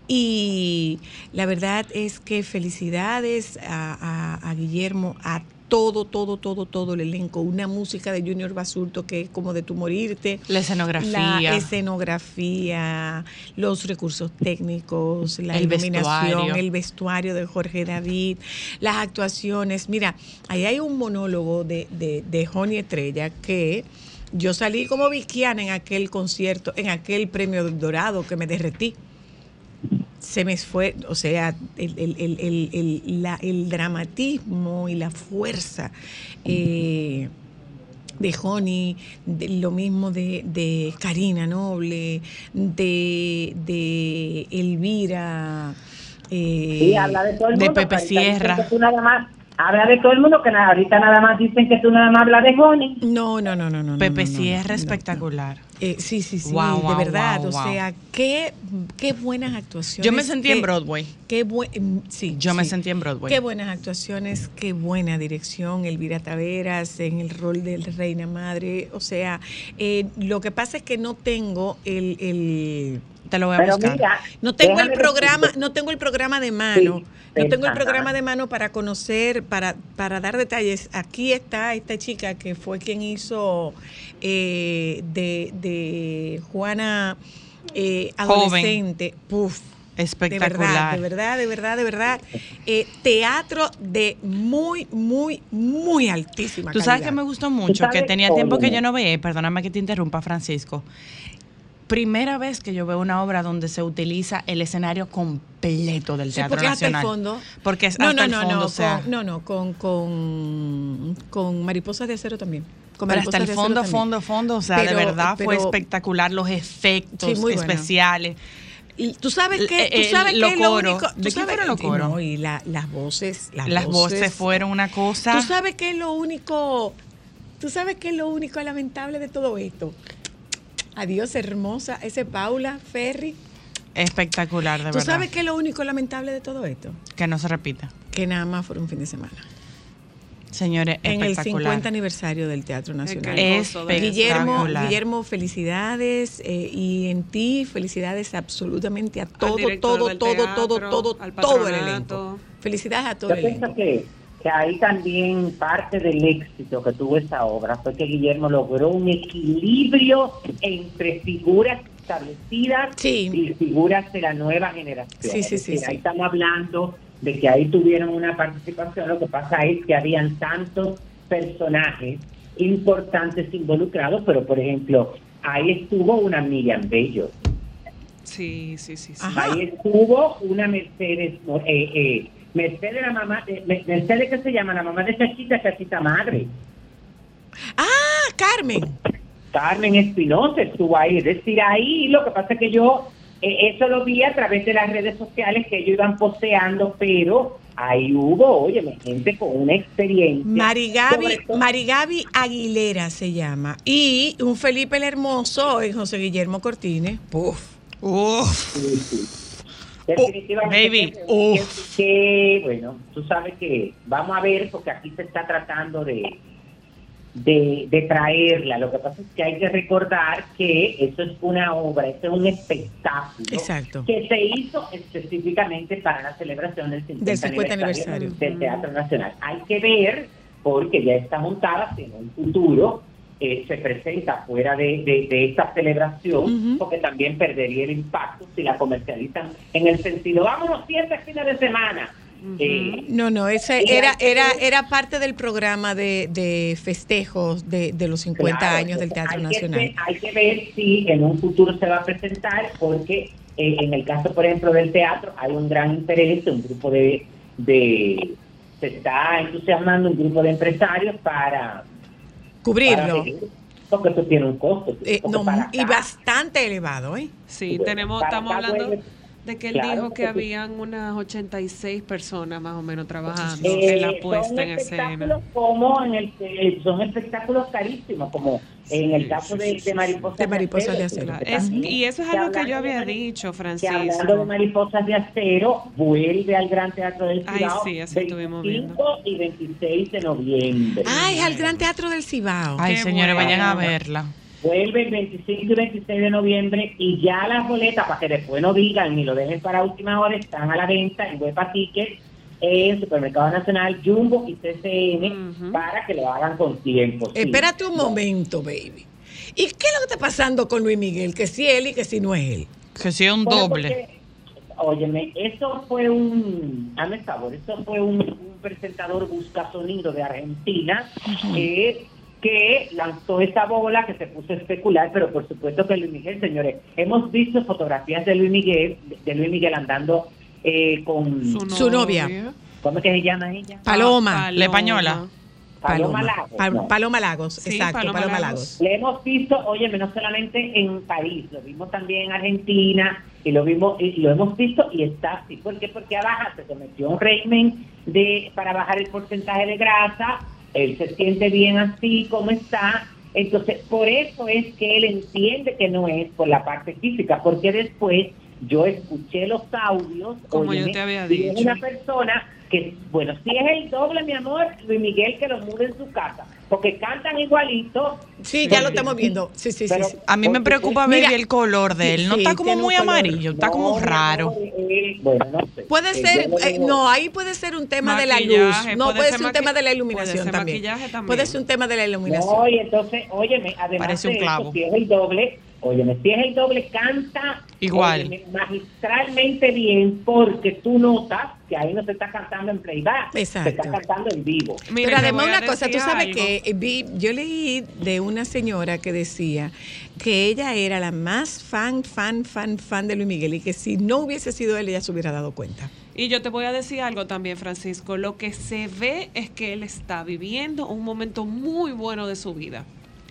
Y la verdad es que felicidades a, a- a Guillermo, a todo, todo, todo, todo el elenco. Una música de Junior Basurto que es como de tu morirte. La escenografía. La escenografía, los recursos técnicos, la El iluminación, vestuario. el vestuario de Jorge David, las actuaciones. Mira, ahí hay un monólogo de, de, de Joni Estrella que yo salí como Viquiana en aquel concierto, en aquel premio dorado que me derretí se me fue, o sea, el, el- el- el- el- la- el dramatismo y la fuerza eh, de Joni, de- lo mismo de, de Karina Noble, de, de Elvira. eh, Sí, habla de todo el de mundo. Pepe ahorita dicen Sierra. que tú nada más, habla de todo el mundo, que ahorita nada más dicen que tú nada más hablas de Joni. No, no, no, no, no. Pepe no, no, Sierra no, no. espectacular. Eh, sí, sí, sí, Wow, de wow, verdad. wow, o wow. sea, qué, qué buenas actuaciones. Yo me sentí en Broadway. Qué buen, sí, Yo me sentí en Broadway. Qué buenas actuaciones, qué buena dirección, Elvira Taveras en el rol de Reina Madre. O sea, eh, lo que pasa es que no tengo el, el- Te lo voy a Pero buscar. mira, no tengo el programa, decirte- no tengo el programa de mano. Sí, no tengo el programa de mano para conocer, para, para dar detalles. Aquí está esta chica que fue quien hizo eh, de, de Juana eh, adolescente. Puf, Espectacular. de verdad, de verdad, de verdad, de verdad. Eh, teatro de muy, muy, muy altísima Tú sabes calidad. que me gustó mucho, que tenía tiempo que yo no veía, perdóname que te interrumpa, Francisco. Primera vez que yo veo una obra donde se utiliza el escenario completo del Sí, Teatro porque es hasta el Nacional. fondo. Porque es no, hasta no, el fondo, no, o sea, con, no, no, con, con, con mariposas de acero también. Con pero hasta el fondo, fondo, fondo, o sea, de Pero- verdad fue espectacular, los efectos Sí, especiales. Y ¿Tú sabes qué? Eh, ¿Tú eh, sabes es lo coros. único? ¿De ¿tú quién sabes- fueron los coros? No, y la- las voces. Las, Las voces fueron una cosa. ¿Tú sabes qué es lo único? ¿Tú sabes qué es lo único lamentable de todo esto? Adiós, hermosa. Ese Paula Ferry. espectacular, de ¿Tú verdad. sabes qué es lo único lamentable de todo esto? Que no se repita. Que nada más fue un fin de semana. Señores, En el espectacular. 50 aniversario del Teatro Nacional. Es. Guillermo. Guillermo, felicidades eh, y en ti felicidades absolutamente a todo, todo, todo, todo, todo, todo el elenco. Felicidades a todo el elenco. que, que ahí también parte del éxito que tuvo esa obra fue que Guillermo logró un equilibrio entre figuras establecidas Sí. y figuras de la nueva generación. Sí, sí, Es sí, decir, sí. Ahí estamos hablando de que ahí tuvieron una participación, lo que pasa es que habían tantos personajes importantes involucrados, pero por ejemplo, ahí estuvo una Miriam Bello, Sí, sí, sí. sí. Ahí estuvo una Mercedes, eh, eh, Mercedes la mamá, eh, Mer- Mercedes que se llama la mamá de Chachita, Chachita Madre. Ah, Carmen. Carmen Espinosa estuvo ahí, es decir, ahí lo que pasa es que yo eh, eso lo vi a través de las redes sociales que ellos iban posteando, pero ahí hubo, oye, gente con una experiencia. Marigaby, Aguilera se llama. Y un Felipe el Hermoso y José Guillermo Cortines. Puf. Uf. Sí, sí. Definitivamente. baby, que- uf. que, bueno, tú sabes que vamos a ver, porque aquí se está tratando de, de, de traerla. Lo que pasa es que hay que recordar que eso es una obra, eso es un espectáculo Exacto. que se hizo específicamente para la celebración del 50, Del 50 aniversario. del Teatro Nacional. Hay que ver, porque ya está montada, en un futuro eh, se presenta fuera de, de- de esta celebración, porque también perdería el impacto si la comercializan en el sentido, vámonos siete fines de semana. Eh, No, no, ese era, era, era parte del programa de, de festejos de, de los 50 Claro, años del Teatro hay Nacional. hay que ver si en un futuro se va a presentar, porque eh, en el caso, por ejemplo, del teatro, hay un gran interés, un grupo de, de se está entusiasmando un grupo de empresarios para, Cubrirlo. porque eso tiene un costo. Eh, no, y bastante elevado, ¿eh? Sí, tenemos, estamos hablando de que él claro, dijo que habían unas 86 personas más o menos trabajando Eh, en la son puesta en escena. como en el eh, son espectáculos carísimos como en el Sí, caso sí, de, sí, de sí. Mariposas De Mariposas de Acero. Claro, es- y eso es Que algo que hablando yo había de dicho, que hablando de Francisco. Mariposas de Acero, vuelve al Gran Teatro del Ay, Cibao sí, así estuvimos 25 y 26 de noviembre. Ay, al Gran Teatro del Cibao. Ay, Qué señores, bueno. vayan a verla. Vuelve el 25 y 26 de noviembre y ya las boletas, para que después no digan ni lo dejen para última hora, están a la venta en Huepa Ticket, en Supermercado Nacional, Jumbo y CCN para que lo hagan con tiempo. sí. Espérate un momento, baby. ¿Y qué es lo que está pasando con Luis Miguel? Que si él y que si no es él. Que sea un Bueno, doble. porque, Óyeme, eso fue un, hazme favor, eso fue un, un presentador busca sonido de Argentina eh, que lanzó esa bola que se puso a especular, pero por supuesto que Luis Miguel, señores, hemos visto fotografías de Luis Miguel, de Luis Miguel andando eh, con, Su novia. ¿cómo es que se llama ella? Paloma. La española. Paloma Paloma. Lagos, no. Paloma Lagos, Sí, exacto, Paloma Paloma, Lagos. Lagos. Le hemos visto, óyeme, no solamente en París, lo vimos también en Argentina y lo vimos y lo hemos visto y está así. ¿Por qué? Porque abajo se sometió a un régimen de para bajar el porcentaje de grasa, él se siente bien así como está. Entonces, por eso es que él entiende que no es por la parte física, porque después yo escuché los audios. Como yo te había y es dicho. una persona que, bueno, si es el doble, mi amor, Luis Miguel que lo mude en su casa, porque cantan igualito. Sí, ya lo estamos viendo. Sí, sí, sí. pero- sí. A mí me preocupa ver el color de él. No sí, está como muy color. amarillo, está como No, raro. eh, bueno, no sé. Puede Eh, ser, eh, no, ahí puede ser un tema de la luz. No, puede puede ser ser un tema de la puede iluminación ser también. Puede ser un tema de la iluminación. No, y entonces, óyeme, además Parece un de clavo. eso, si es el doble, óyeme, si es el doble, canta Igual. óyeme, magistralmente bien, porque tú notas que ahí no se está cantando en playback, Exacto. se está cantando en vivo. Mira, Pero además una cosa, tú sabes algo. que eh, vi, yo leí de una señora que decía que ella era la más fan, fan, fan, fan de Luis Miguel y que si no hubiese sido él, ella se hubiera dado cuenta. Y yo te voy a decir algo también, Francisco. Lo que se ve es que él está viviendo un momento muy bueno de su vida.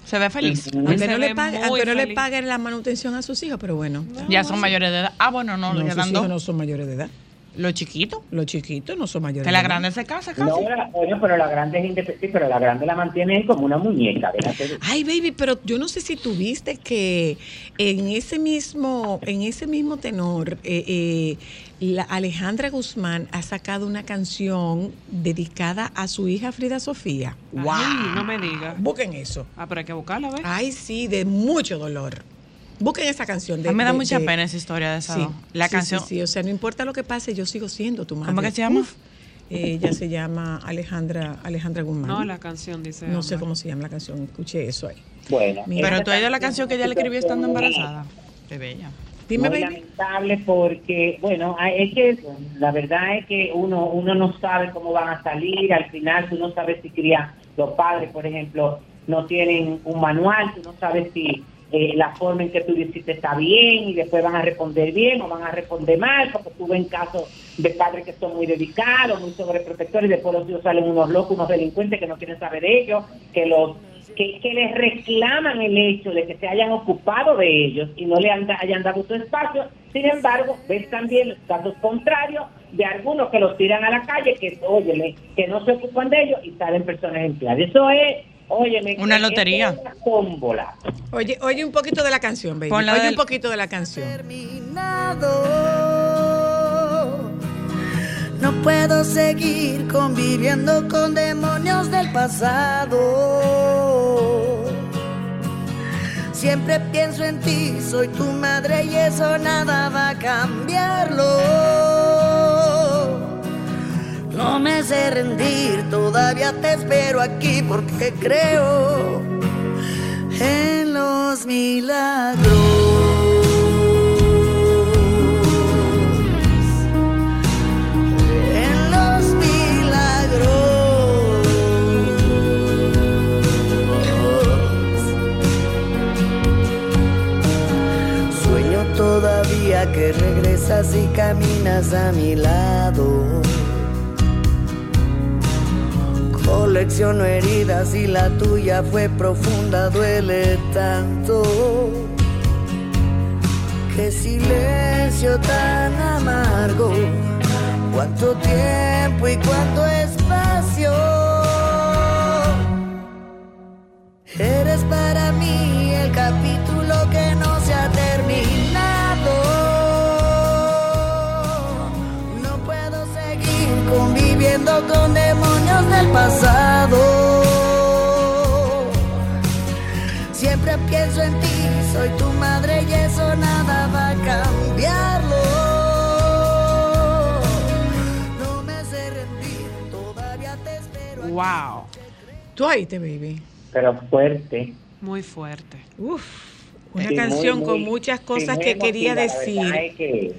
Se ve feliz. Aunque no, le pague- aunque no le paguen la manutención a sus hijos, pero bueno. Ya son mayores de edad. Ah, bueno, no, No, le sus hijos no son mayores de edad. Los chiquitos. Los chiquitos no son mayores Que la grande se casa casi. No, la- oye, pero la grande es independiente, pero la grande la mantiene como una muñeca, ¿verdad? Ay, baby, pero yo no sé si tuviste que en ese mismo, en ese mismo tenor, eh, eh, la Alejandra Guzmán ha sacado una canción dedicada a su hija Frida Sofía. Ay, no me digas. Busquen eso. Ah, pero hay que buscarla, ¿ves? Ay, sí, de mucho dolor. Busquen esa canción. De, a mí me da de- mucha de- pena esa historia de esa Sí. La sí, canción. Sí, sí, o sea, no importa lo que pase, yo sigo siendo tu madre. ¿Cómo que se llama? Uf. Ella se llama Alejandra, Alejandra Guzmán. No, la canción dice. No sé cómo se llama la canción, escuché eso ahí. Bueno. Mira, Pero tú has oído la canción que ella le escribió estando embarazada. Qué bella. Dime, muy baby. lamentable porque, bueno, hay- es que la verdad es que uno uno no sabe cómo van a salir, al final tú no sabes si cría, los padres, por ejemplo, no tienen un manual, tú no sabes si eh, la forma en que tú lo está bien y después van a responder bien o van a responder mal, porque tuve en casos de padres que son muy dedicados, muy sobreprotectores y después los hijos salen unos locos, unos delincuentes que no quieren saber de ellos, que los que, que les reclaman el hecho de que se hayan ocupado de ellos y no le hayan dado su espacio. Sin embargo, ves también los casos contrarios de algunos que los tiran a la calle, que, óyeme, que no se ocupan de ellos y salen personas empleadas. Eso es, óyeme, Una que- lotería. una tómbola. Oye, oye un poquito de la canción, baby. Pon la oye del- un poquito de la canción. terminado. No puedo seguir conviviendo con demonios del pasado. Siempre pienso en ti, soy tu madre y eso nada va a cambiarlo. No me sé rendir, todavía te espero aquí porque creo en los milagros. En los milagros. Sueño todavía que regresas y caminas a mi lado. Colecciono heridas y la tuya fue profunda, duele tanto. Qué silencio tan amargo, cuánto tiempo y cuánto espacio. Eres para mí el capítulo que no se ha terminado. No puedo seguir conviviendo con Wow. Tú oíste, baby. Pero fuerte. Muy fuerte. Uf, una Sí, canción muy, con muchas cosas que quería decir. es que-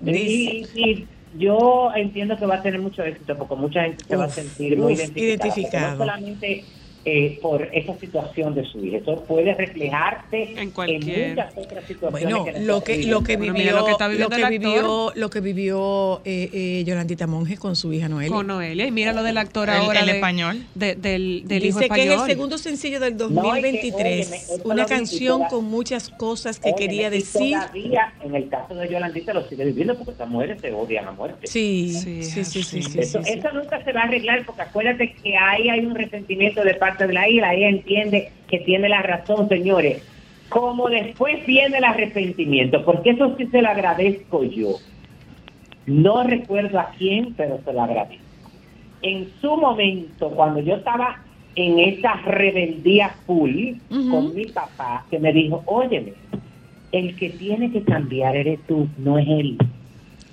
Dice- Y, y yo entiendo que va a tener mucho éxito porque mucha gente se va a sentir muy uf, identificada. identificado. No solamente eh, por esa situación de su hija, eso puede reflejarse En cualquier- muchas otras situaciones. Bueno, que lo que lo que Bueno, vivió mira lo que está lo que vivió lo que vivió eh, eh, Yolandita Monge con su hija Noelia. Con Noelia. Y mira lo del actor El- ahora. el de- español. de- del, del hijo Dice que es español. el segundo sencillo del No, es que, 2023, óyeme, eso una canción toda- con muchas cosas que Óyeme, quería decir. Todavía, en el caso de Yolandita, lo sigue viviendo porque estas mujeres se odian a muerte. Sí, Sí, sí, sí, sí, sí. sí, Eso, sí, sí. eso nunca se va a arreglar porque acuérdate que ahí hay un resentimiento de parte de la hija, la hija entiende que tiene la razón, señores. Como después viene el arrepentimiento, porque eso sí se lo agradezco yo. No recuerdo a quién, pero se lo agradezco. En su momento, cuando yo estaba en esa rebeldía full con mi papá, que me dijo, óyeme, el que tiene que cambiar eres tú, no es él.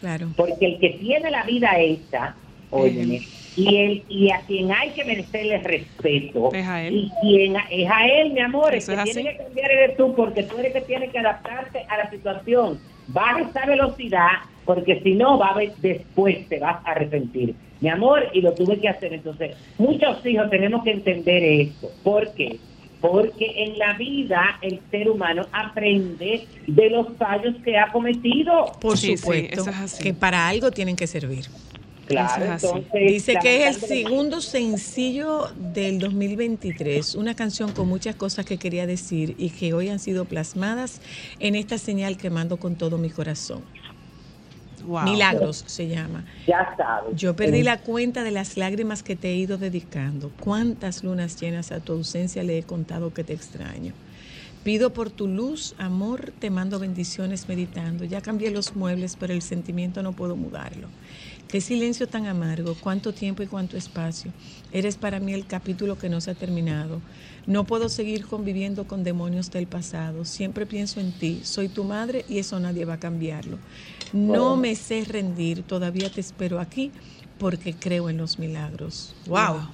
Claro. Porque el que tiene la vida hecha, óyeme, y el y a quien hay que merecerle respeto, Es a él. y quien es a él, mi amor, el Eso que es tiene que cambiar eres tú, porque tú eres el que tiene que adaptarte a la situación. Baja esa velocidad, porque si no, va a haber, después te vas a arrepentir. Mi amor, y lo tuve que hacer. Entonces, muchos hijos tenemos que entender esto. ¿Por qué? Porque en la vida el ser humano aprende de los fallos que ha cometido. Por Sí, sí, supuesto eso es así. que para algo tienen que servir. Claro, Eso es así. entonces. Dice que es el segundo sencillo del 2023, una canción con muchas cosas que quería decir y que hoy han sido plasmadas en esta señal que mando con todo mi corazón. Wow. Milagros se llama. Ya sabes. Yo perdí la cuenta de las lágrimas que te he ido dedicando. Cuántas lunas llenas a tu ausencia le he contado que te extraño. Pido por tu luz, amor, te mando bendiciones meditando. Ya cambié los muebles, pero el sentimiento no puedo mudarlo. Qué silencio tan amargo, cuánto tiempo y cuánto espacio. Eres para mí el capítulo que no se ha terminado. No puedo seguir conviviendo con demonios del pasado. Siempre pienso en ti. Soy tu madre y eso nadie va a cambiarlo. No me sé rendir. Todavía te espero aquí porque creo en los milagros. Wow.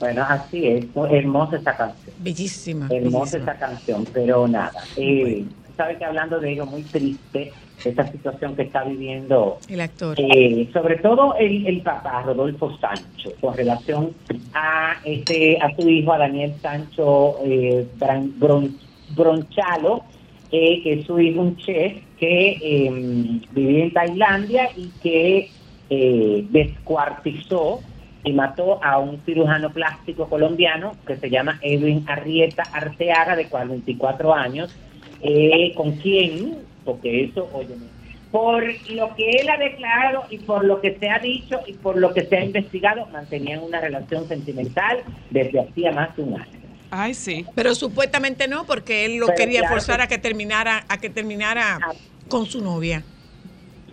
Bueno, así es. Hermosa esa canción. Bellísima. Hermosa bellísima. esa canción, pero nada. Eh, Sabes que hablando de ello, muy triste, esta situación que está viviendo El actor. Eh, sobre todo el, el papá Rodolfo Sancho con relación a este a su hijo a Daniel Sancho eh, Bron- Bronchalo eh, que es su hijo un chef que eh, vivía en Tailandia y que eh, descuartizó y mató a un cirujano plástico colombiano que se llama Edwin Arrieta Arteaga de 44 años eh, con quien, porque eso, óyeme, por lo que él ha declarado y por lo que se ha dicho y por lo que se ha investigado, mantenían una relación sentimental desde hacía más de un año. Ay, sí. Pero supuestamente no, porque él lo Pero quería claro forzar que- a que terminara, a que terminara Ah. con su novia.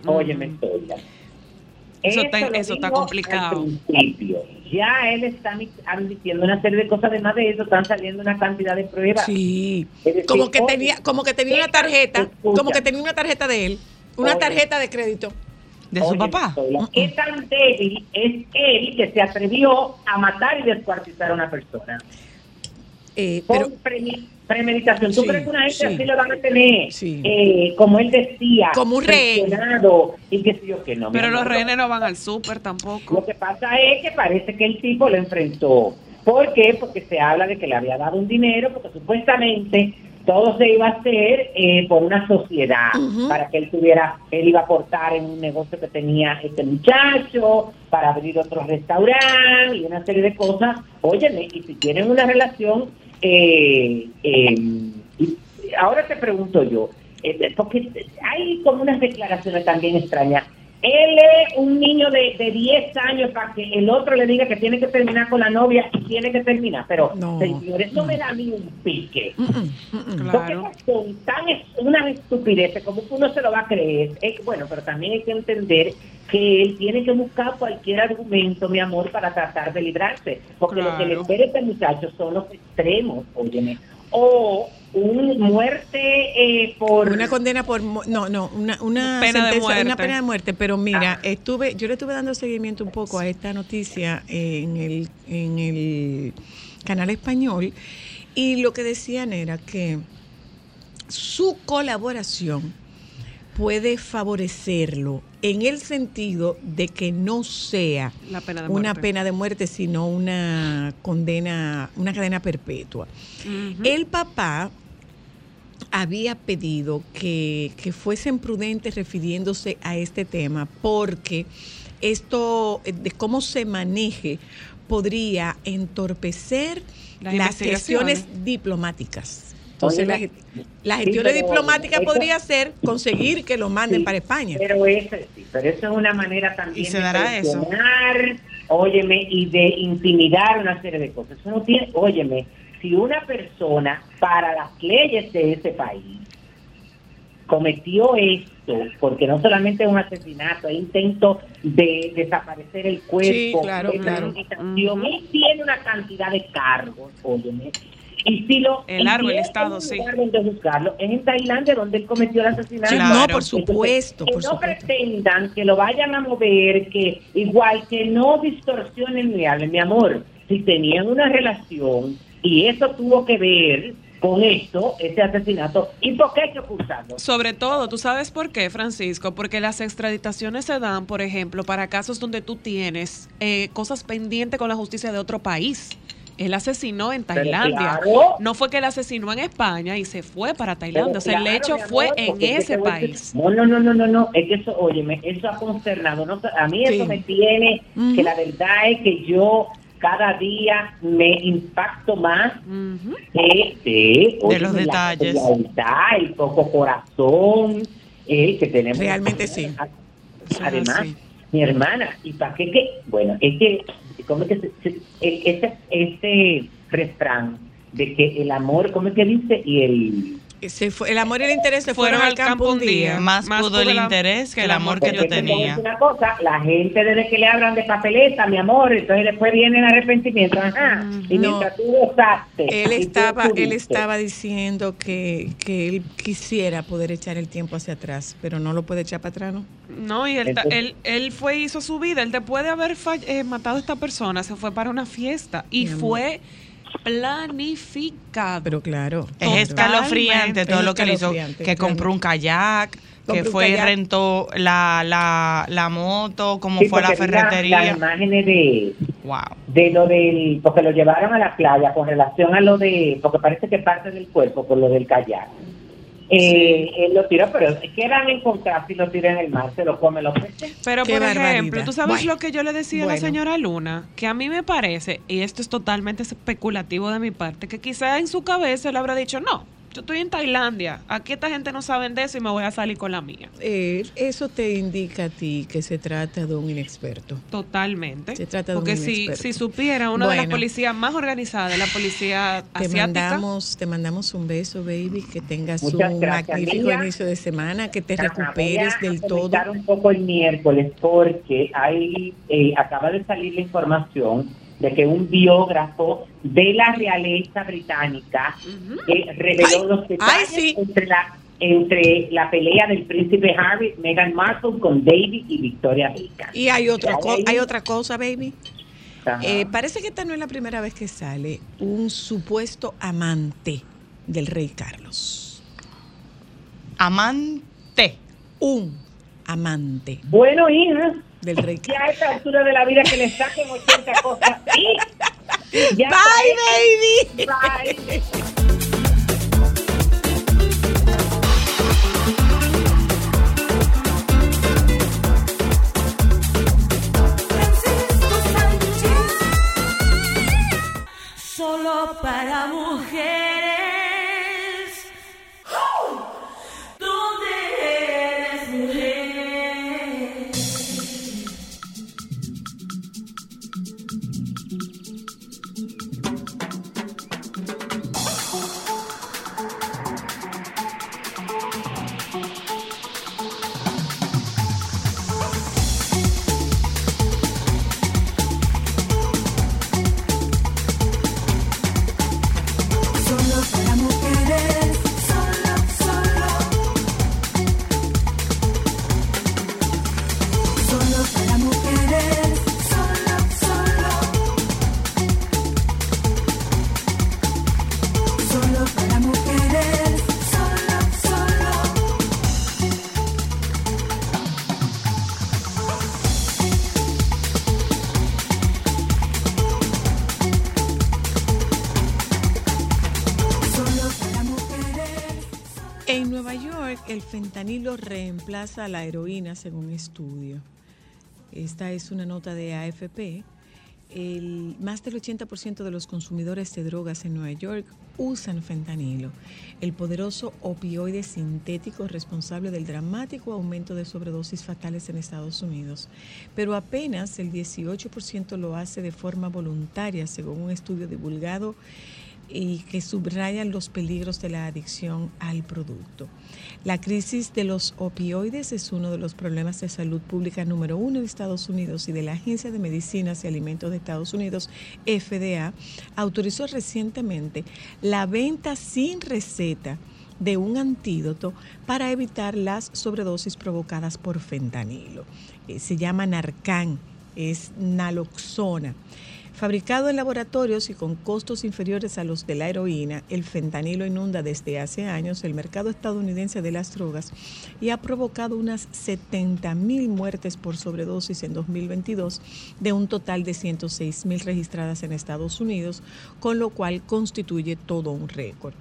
Óyeme, Sonia. Eso está- lo eso está complicado. al principio. Ya él está admitiendo una serie de cosas, además de eso, están saliendo una cantidad de pruebas. Sí. Decir, Como que tenía, como que tenía una tarjeta, escucha. como que tenía una tarjeta de él, una Oye. tarjeta de crédito. de su papá. ¿Qué tan débil es él que se atrevió a matar y descuartizar a una persona? Eh, con pero premeditación. ¿Tú Sí, crees que una gente sí. así lo van a tener? Sí. eh, como él decía, Como un rehén. y qué sé yo que no. Pero los rehenes no van al súper Lo tampoco. que pasa es que parece que el tipo lo enfrentó. ¿Por qué? Porque se habla de que le había dado un dinero, porque supuestamente todo se iba a hacer eh, por una sociedad, para que él tuviera, él iba a aportar en un negocio que tenía este muchacho, para abrir otro restaurante y una serie de cosas. Óyeme, y si tienen una relación, eh, eh, ahora te pregunto yo, eh, porque hay como unas declaraciones también extrañas. Él es un niño de, de 10 años para que el otro le diga que tiene que terminar con la novia y tiene que terminar. Pero, No, señores, no, no. me da a mí un pique. Mm, mm, mm, mm. Claro. Porque son tan es- unas estupideces como que uno se lo va a creer. Eh, bueno, pero también hay que entender que él tiene que buscar cualquier argumento, mi amor, para tratar de librarse. Porque lo que le espera a este muchacho son los extremos, óyeme. O un muerte eh, por... Una condena por mu- no no una una Pena de sentencia- muerte. una pena de muerte pero mira Ah. estuve yo le estuve dando seguimiento un poco a esta noticia en el en el canal español y lo que decían era que su colaboración puede favorecerlo en el sentido de que no sea pena una pena de muerte sino una condena una cadena perpetua. El papá había pedido que, que fuesen prudentes refiriéndose a este tema porque esto de cómo se maneje podría entorpecer Las las, gestiones diplomáticas. Entonces, Oye, la, la sí, gestiones pero diplomáticas eso- podría ser conseguir que lo manden Sí, para España. Pero eso, pero eso es una manera también ¿Y se de dará eso? óyeme, y de intimidar una serie de cosas. Eso no tiene, óyeme, si una persona para las leyes de ese país cometió esto, porque no solamente es un asesinato, es intento de desaparecer el cuerpo, Sí, claro, es claro. él tiene una cantidad de cargos, óyeme. Y si lo El largo, el si es estado, sí. lugar donde juzgarlo, es en Tailandia donde él cometió el asesinato. Sí, Claro. no, por supuesto, que por no supuesto. pretendan que lo vayan a mover, que igual que no distorsionen hablen, mi amor. Si tenían una relación y eso tuvo que ver con esto, ese asesinato, ¿y por qué hay que ocultarlo? Sobre todo, ¿tú sabes por qué, Francisco? Porque las extraditaciones se dan, por ejemplo, para casos donde tú tienes eh, cosas pendientes con la justicia de otro país. Él asesinó en Tailandia. claro. No fue que él asesinó en España y se fue para Tailandia. o sea, el hecho amor, fue en que ese país. No, no, no, no, no, no. Es que eso, óyeme, eso ha consternado. No, a mí eso me tiene, que la verdad es que yo cada día me impacto más Ujú. de, de, óyeme, los la detalles. frialdad, el poco corazón eh, que tenemos. Realmente sí. Además, mi hermana, ¿y para qué? qué? Bueno, es que, ¿cómo que se, se- el- ese, ese refrán de que el amor, ¿cómo es que dice? Y el... Se fue- el amor y el interés se Fueron fueron, al campo un día. Más, Más pudo el interés que el amor que yo a tenía. Una cosa, la gente desde que le hablan de papeleta, mi amor, entonces después viene el arrepentimiento, ajá, y No. mientras tú gozaste. Él tú estaba, él estaba diciendo que, que él quisiera poder echar el tiempo hacia atrás, pero no lo puede echar para atrás, ¿no? No, y él, Entonces- él, él fue hizo su vida. Él después de haber fall- eh, matado a esta persona, se fue para una fiesta y amor. Planificado. Pero claro. Es escalofriante todo Es lo que le hizo, que compró un kayak, Compró que fue y rentó la, la, la moto, cómo Sí, fue la- ferretería. Las imágenes de, Wow. de lo del, porque lo llevaron a la playa con relación a lo de, porque parece que parte del cuerpo por lo del kayak. Eh, Él lo tiró, pero es que eran encontrar si lo tira en el mar, se lo come los peces. Pero Qué por barbaridad. ejemplo, tú sabes Bueno, lo que yo le decía a la señora Luna, que a mí me parece, y esto es totalmente especulativo de mi parte, que quizá en su cabeza él habrá dicho, no, yo estoy en Tailandia, aquí esta gente no sabe de eso y me voy a salir con la mía. Eh, eso te indica a ti que se trata de un inexperto. Totalmente. Se trata de Porque un si, inexperto. si supiera, una de las policías más organizadas, la policía Te asiática. mandamos, te mandamos un beso, baby, que tengas Muchas un gracias, magnífico inicio de semana, que te Ajá, recuperes voy a del todo. un poco el miércoles porque hay eh, acaba de salir la información de que un biógrafo de la realeza británica eh, reveló Ay, los detalles ay, sí. entre la entre la pelea del príncipe Harry, Meghan Markle con David y Victoria Beckham. Y hay otra, hay otra cosa, baby. Eh, parece que esta no es la primera vez que sale un supuesto amante del rey Carlos. Amante. Un amante bueno, hija, del rey ya a esta altura de la vida que le saquen 80 cosas. <laughs> Sí. Ya Bye, baby. Bye. Fentanilo reemplaza a la heroína según estudio. Esta es una nota de AFP. El, más del 80% de los consumidores de drogas en Nueva York usan fentanilo, el poderoso opioide sintético responsable del dramático aumento de sobredosis fatales en Estados Unidos. Pero apenas el 18% lo hace de forma voluntaria, según un estudio divulgado y que subrayan los peligros de la adicción al producto. La crisis de los opioides es uno de los problemas de salud pública número uno de Estados Unidos y de la Agencia de Medicinas y Alimentos de Estados Unidos, FDA, autorizó recientemente la venta sin receta de un antídoto para evitar las sobredosis provocadas por fentanilo. Eh, se llama Narcan, es naloxona. Fabricado en laboratorios y con costos inferiores a los de la heroína, el fentanilo inunda desde hace años el mercado estadounidense de las drogas y ha provocado unas 70 mil muertes por sobredosis en 2022 de un total de 106 mil registradas en Estados Unidos, con lo cual constituye todo un récord.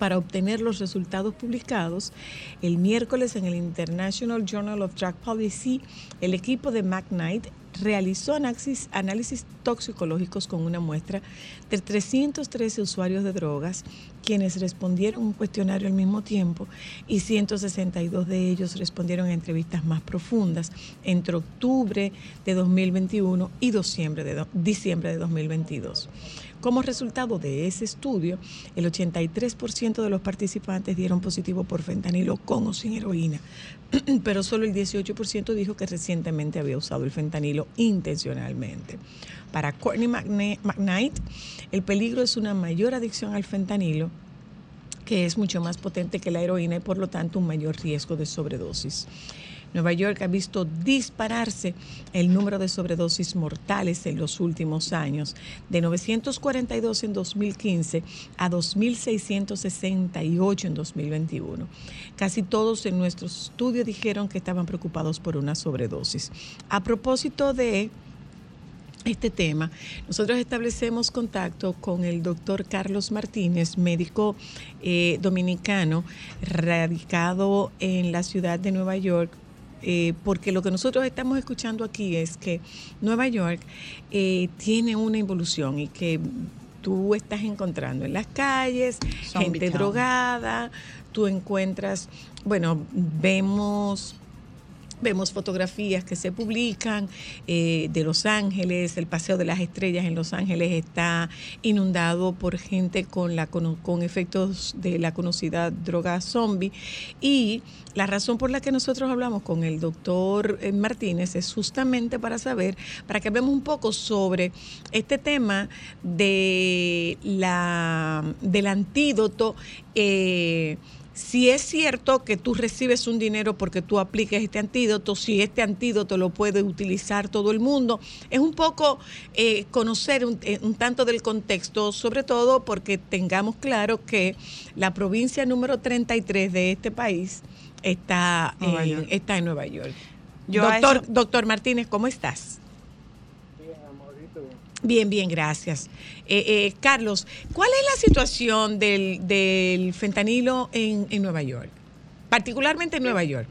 Para obtener los resultados publicados el miércoles en el International Journal of Drug Policy, el equipo de McKnight realizó análisis, toxicológicos con una muestra de 313 usuarios de drogas, quienes respondieron un cuestionario al mismo tiempo y 162 de ellos respondieron a entrevistas más profundas entre octubre de 2021 y diciembre de, diciembre de 2022. Como resultado de ese estudio, el 83% de los participantes dieron positivo por fentanilo con o sin heroína, <clears throat> pero solo el 18% dijo que recientemente había usado el fentanilo intencionalmente. Para Courtney McKnight, el peligro es una mayor adicción al fentanilo que es mucho más potente que la heroína y por lo tanto un mayor riesgo de sobredosis. Nueva York ha visto dispararse el número de sobredosis mortales en los últimos años, de 942 en 2015 a 2.668 en 2021. Casi todos en nuestro estudio dijeron que estaban preocupados por una sobredosis. A propósito de este tema, nosotros establecemos contacto con el doctor Carlos Martínez, médico eh, dominicano, radicado en la ciudad de Nueva York. Eh, porque lo que nosotros estamos escuchando aquí es que Nueva York eh, tiene una involución y que tú estás encontrando en las calles Zombie gente town. drogada, tú encuentras, bueno, vemos Vemos fotografías que se publican eh, de Los Ángeles, el Paseo de las Estrellas en Los Ángeles está inundado por gente con, la, con, con efectos de la conocida droga zombie. Y la razón por la que nosotros hablamos con el doctor eh, Martínez es justamente para saber, para que hablemos un poco sobre este tema de la, del antídoto. eh, si es cierto que tú recibes un dinero porque tú apliques este antídoto, si este antídoto lo puede utilizar todo el mundo, es un poco eh, conocer un, eh, un tanto del contexto, sobre todo porque tengamos claro que la provincia número 33 de este país está, está en Nueva York. Yo doctor, doctor Martínez, ¿cómo estás? Bien, bien, gracias. Eh, eh, Carlos, ¿cuál es la situación del, del fentanilo en, en Nueva York? Particularmente en Nueva York.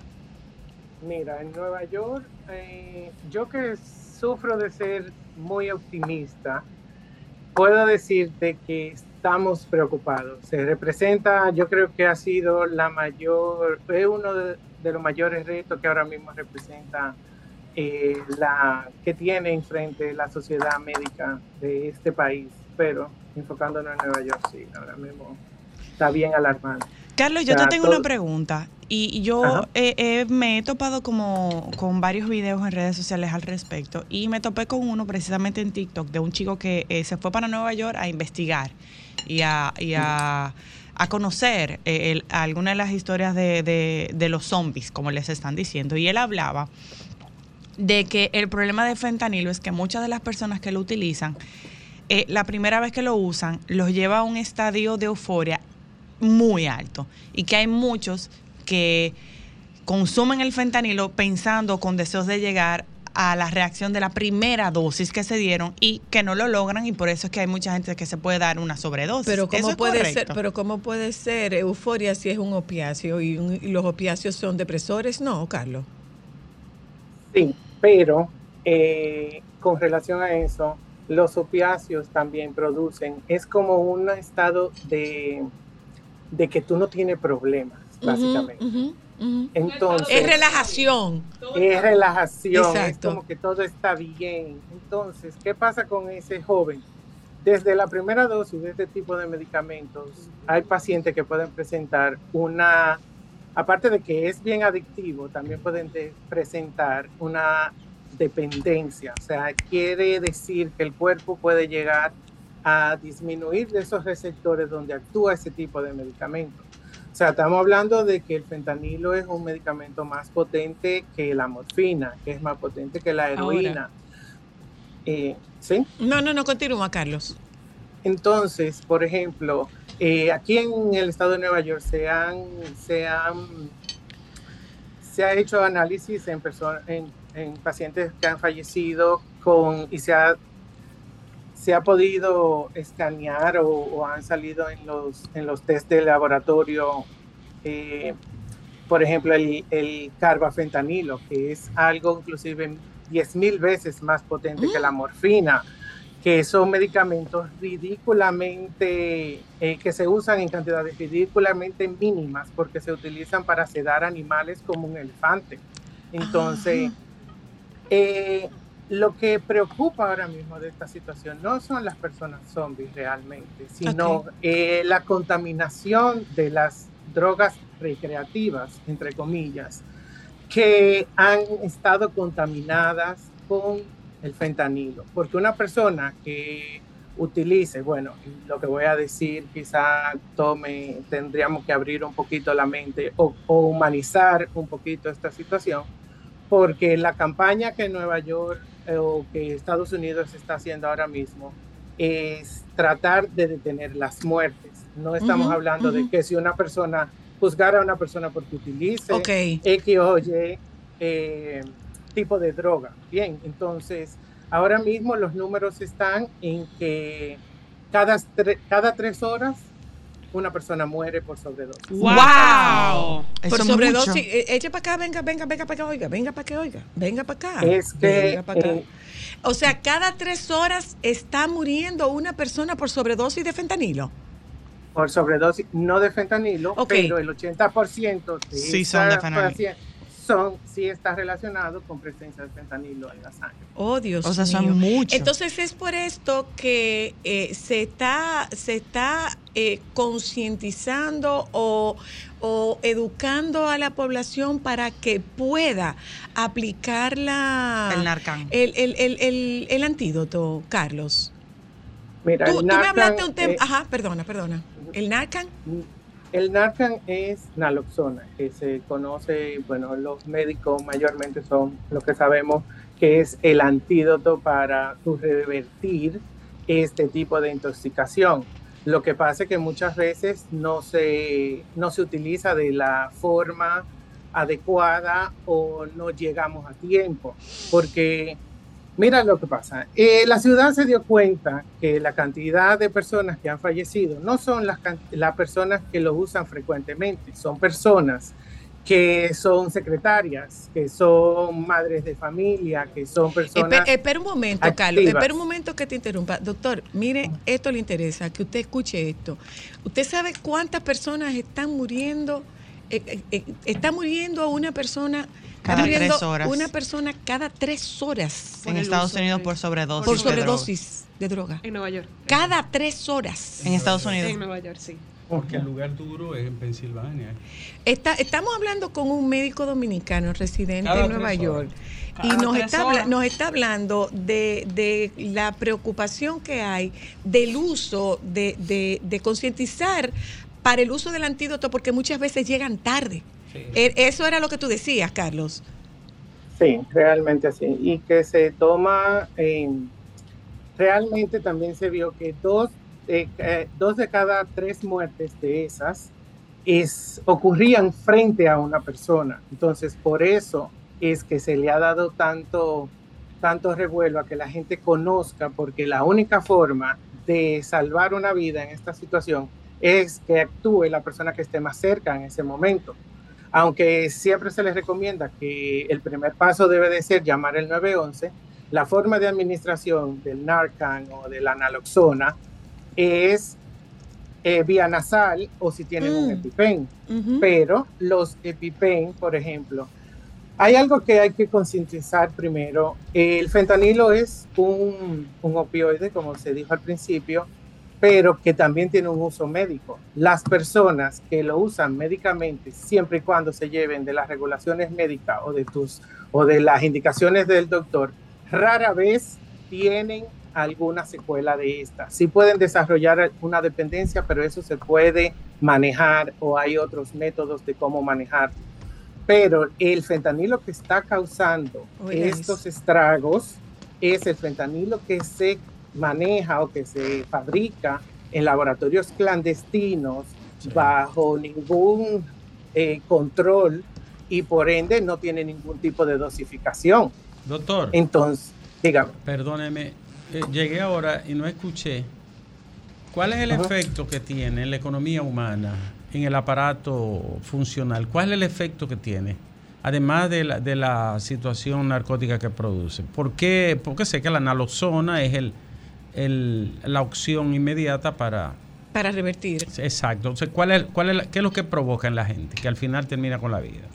Mira, en Nueva York, eh, yo que sufro de ser muy optimista, puedo decirte que estamos preocupados. Se representa, yo creo que ha sido la mayor, es uno de, de los mayores retos que ahora mismo representa eh, la que tiene enfrente la sociedad médica de este país, pero enfocándonos en Nueva York, sí, ahora mismo está bien alarmante. Carlos, yo O sea, te tengo todo- una pregunta. Y yo eh, eh, me he topado como con varios videos en redes sociales al respecto. Y me topé con uno precisamente en TikTok de un chico que eh, se fue para Nueva York a investigar y a, y a, a conocer eh, algunas de las historias de, de- de los zombies, como les están diciendo. Y él hablaba de que el problema de fentanilo es que muchas de las personas que lo utilizan, eh, la primera vez que lo usan, los lleva a un estadio de euforia muy alto y que hay muchos que consumen el fentanilo pensando con deseos de llegar a la reacción de la primera dosis que se dieron y que no lo logran y por eso es que hay mucha gente que se puede dar una sobredosis. Pero cómo puede correcto. ser, pero cómo puede ser euforia si es un opiáceo y, un- y los opiáceos son depresores? No, Carlos. Sí, pero eh, con relación a eso, los opiáceos también producen, es como un estado de, de que tú no tienes problemas, básicamente. Entonces, Es relajación. es relajación, Exacto. es como que todo está bien. Entonces, ¿qué pasa con ese joven? Desde la primera dosis de este tipo de medicamentos, hay pacientes que pueden presentar una, aparte de que es bien adictivo, también pueden de- presentar una dependencia. O sea, quiere decir que el cuerpo puede llegar a disminuir de esos receptores donde actúa ese tipo de medicamento. O sea, estamos hablando de que el fentanilo es un medicamento más potente que la morfina, que es más potente que la heroína. Eh, ¿Sí? No, no, no, continúa, Carlos. Entonces, por ejemplo, eh, aquí en el estado de Nueva York se han, se han, se ha hecho análisis en, en, en pacientes que han fallecido con, y se ha, se ha podido escanear o, o han salido en los, en los test de laboratorio, eh, por ejemplo, el, el carbafentanilo, que es algo inclusive 10 mil veces más potente que la morfina que son medicamentos ridículamente, eh, que se usan en cantidades ridículamente mínimas porque se utilizan para sedar animales como un elefante. Entonces, eh, lo que preocupa ahora mismo de esta situación no son las personas zombies realmente, sino Ok. eh, la contaminación de las drogas recreativas, entre comillas, que han estado contaminadas con el fentanilo. Porque una persona que utilice, bueno, lo que voy a decir quizá tome, tendríamos que abrir un poquito la mente o, o humanizar un poquito esta situación, porque la campaña que Nueva York eh, o que Estados Unidos está haciendo ahora mismo es tratar de detener las muertes. No estamos hablando de que si una persona, juzgar a una persona porque utilice. X o Y eh, tipo de droga. Bien, entonces ahora mismo los números están en que cada, tre- cada tres horas una persona muere por sobredosis. ¡Wow! Por sobredosis, eh, eche para acá, venga, venga, venga para acá, oiga, venga para que oiga, venga para acá. Es que venga pa' acá. eh, o sea, cada tres horas está muriendo una persona por sobredosis de fentanilo. por sobredosis, no de fentanilo, pero el 80% de Sí son de fentanilo. Son, sí está relacionado con presencia de fentanilo en la sangre. Oh, Dios O sea, son mío. mucho. Entonces es por esto que eh, se está, se está eh, concientizando o, o educando a la población para que pueda aplicar la, El Narcan. el, el- el- el- el antídoto, Carlos. Mira, Tú, el tú me hablaste un tema. eh, Ajá, perdona, perdona. ¿El Narcan? El Narcan es naloxona, que se conoce, bueno, los médicos mayormente son lo que sabemos que es el antídoto para revertir este tipo de intoxicación. Lo que pasa es que muchas veces no se, no se utiliza de la forma adecuada o no llegamos a tiempo, porque Mira lo que pasa. Eh, la ciudad se dio cuenta que la cantidad de personas que han fallecido no son las, las personas que lo usan frecuentemente, son personas que son secretarias, que son madres de familia, que son personas... Espe- espera un momento, Carlos. activas. Espera un momento que te interrumpa. Doctor, mire, esto le interesa, que usted escuche esto. ¿Usted sabe cuántas personas están muriendo? Eh, eh, eh, está muriendo una persona... está Cada muriendo tres horas. Una persona cada tres horas en Estados Unidos por sobredosis. por de droga. sobredosis de droga. En Nueva York. Cada tres horas. En Estados Unidos. En Nueva York, sí. Porque el lugar duro es en Pensilvania. Está, estamos hablando con un médico dominicano residente Cada en Nueva York y nos está, nos está hablando de, de la preocupación que hay del uso, de, de- de concientizar para el uso del antídoto porque muchas veces llegan tarde. Sí. E- Eso era lo que tú decías, Carlos. Sí, realmente así. Y que se toma, eh, realmente también se vio que dos, de- eh, dos de cada tres muertes de esas es, ocurrían frente a una persona. Entonces, por eso es que se le ha dado tanto, tanto revuelo a que la gente conozca, porque la única forma de salvar una vida en esta situación es que actúe la persona que esté más cerca en ese momento aunque siempre se les recomienda que el primer paso debe de ser llamar el 911, la forma de administración del Narcan o de la naloxona es eh, vía nasal o si tienen un Mm. EpiPen. Pero los EpiPen, por ejemplo, hay algo que hay que concientizar primero. El fentanilo es un, un opioide, como se dijo al principio, pero que también tiene un uso médico. Las personas que lo usan médicamente, siempre y cuando se lleven de las regulaciones médicas o de tus o de las indicaciones del doctor, rara vez tienen alguna secuela de esta. Sí pueden desarrollar una dependencia, pero eso se puede manejar o hay otros métodos de cómo manejar. Pero el fentanilo que está causando estos estragos es el fentanilo que se maneja o que se fabrica en laboratorios clandestinos bajo ningún eh, control y por ende no tiene ningún tipo de dosificación. Doctor, Entonces, dígame. perdóneme, eh, llegué ahora y no escuché. ¿Cuál es el Ajá. efecto que tiene en la economía humana, en el aparato funcional? ¿Cuál es el efecto que tiene? Además de la, de la situación narcótica que produce. ¿Por qué? Porque sé que la naloxona es el, el- la opción inmediata para... Para revertir. Exacto. Entonces, ¿cuál es, cuál es la- ¿qué es lo que provoca en la gente? Que al final termina con la vida.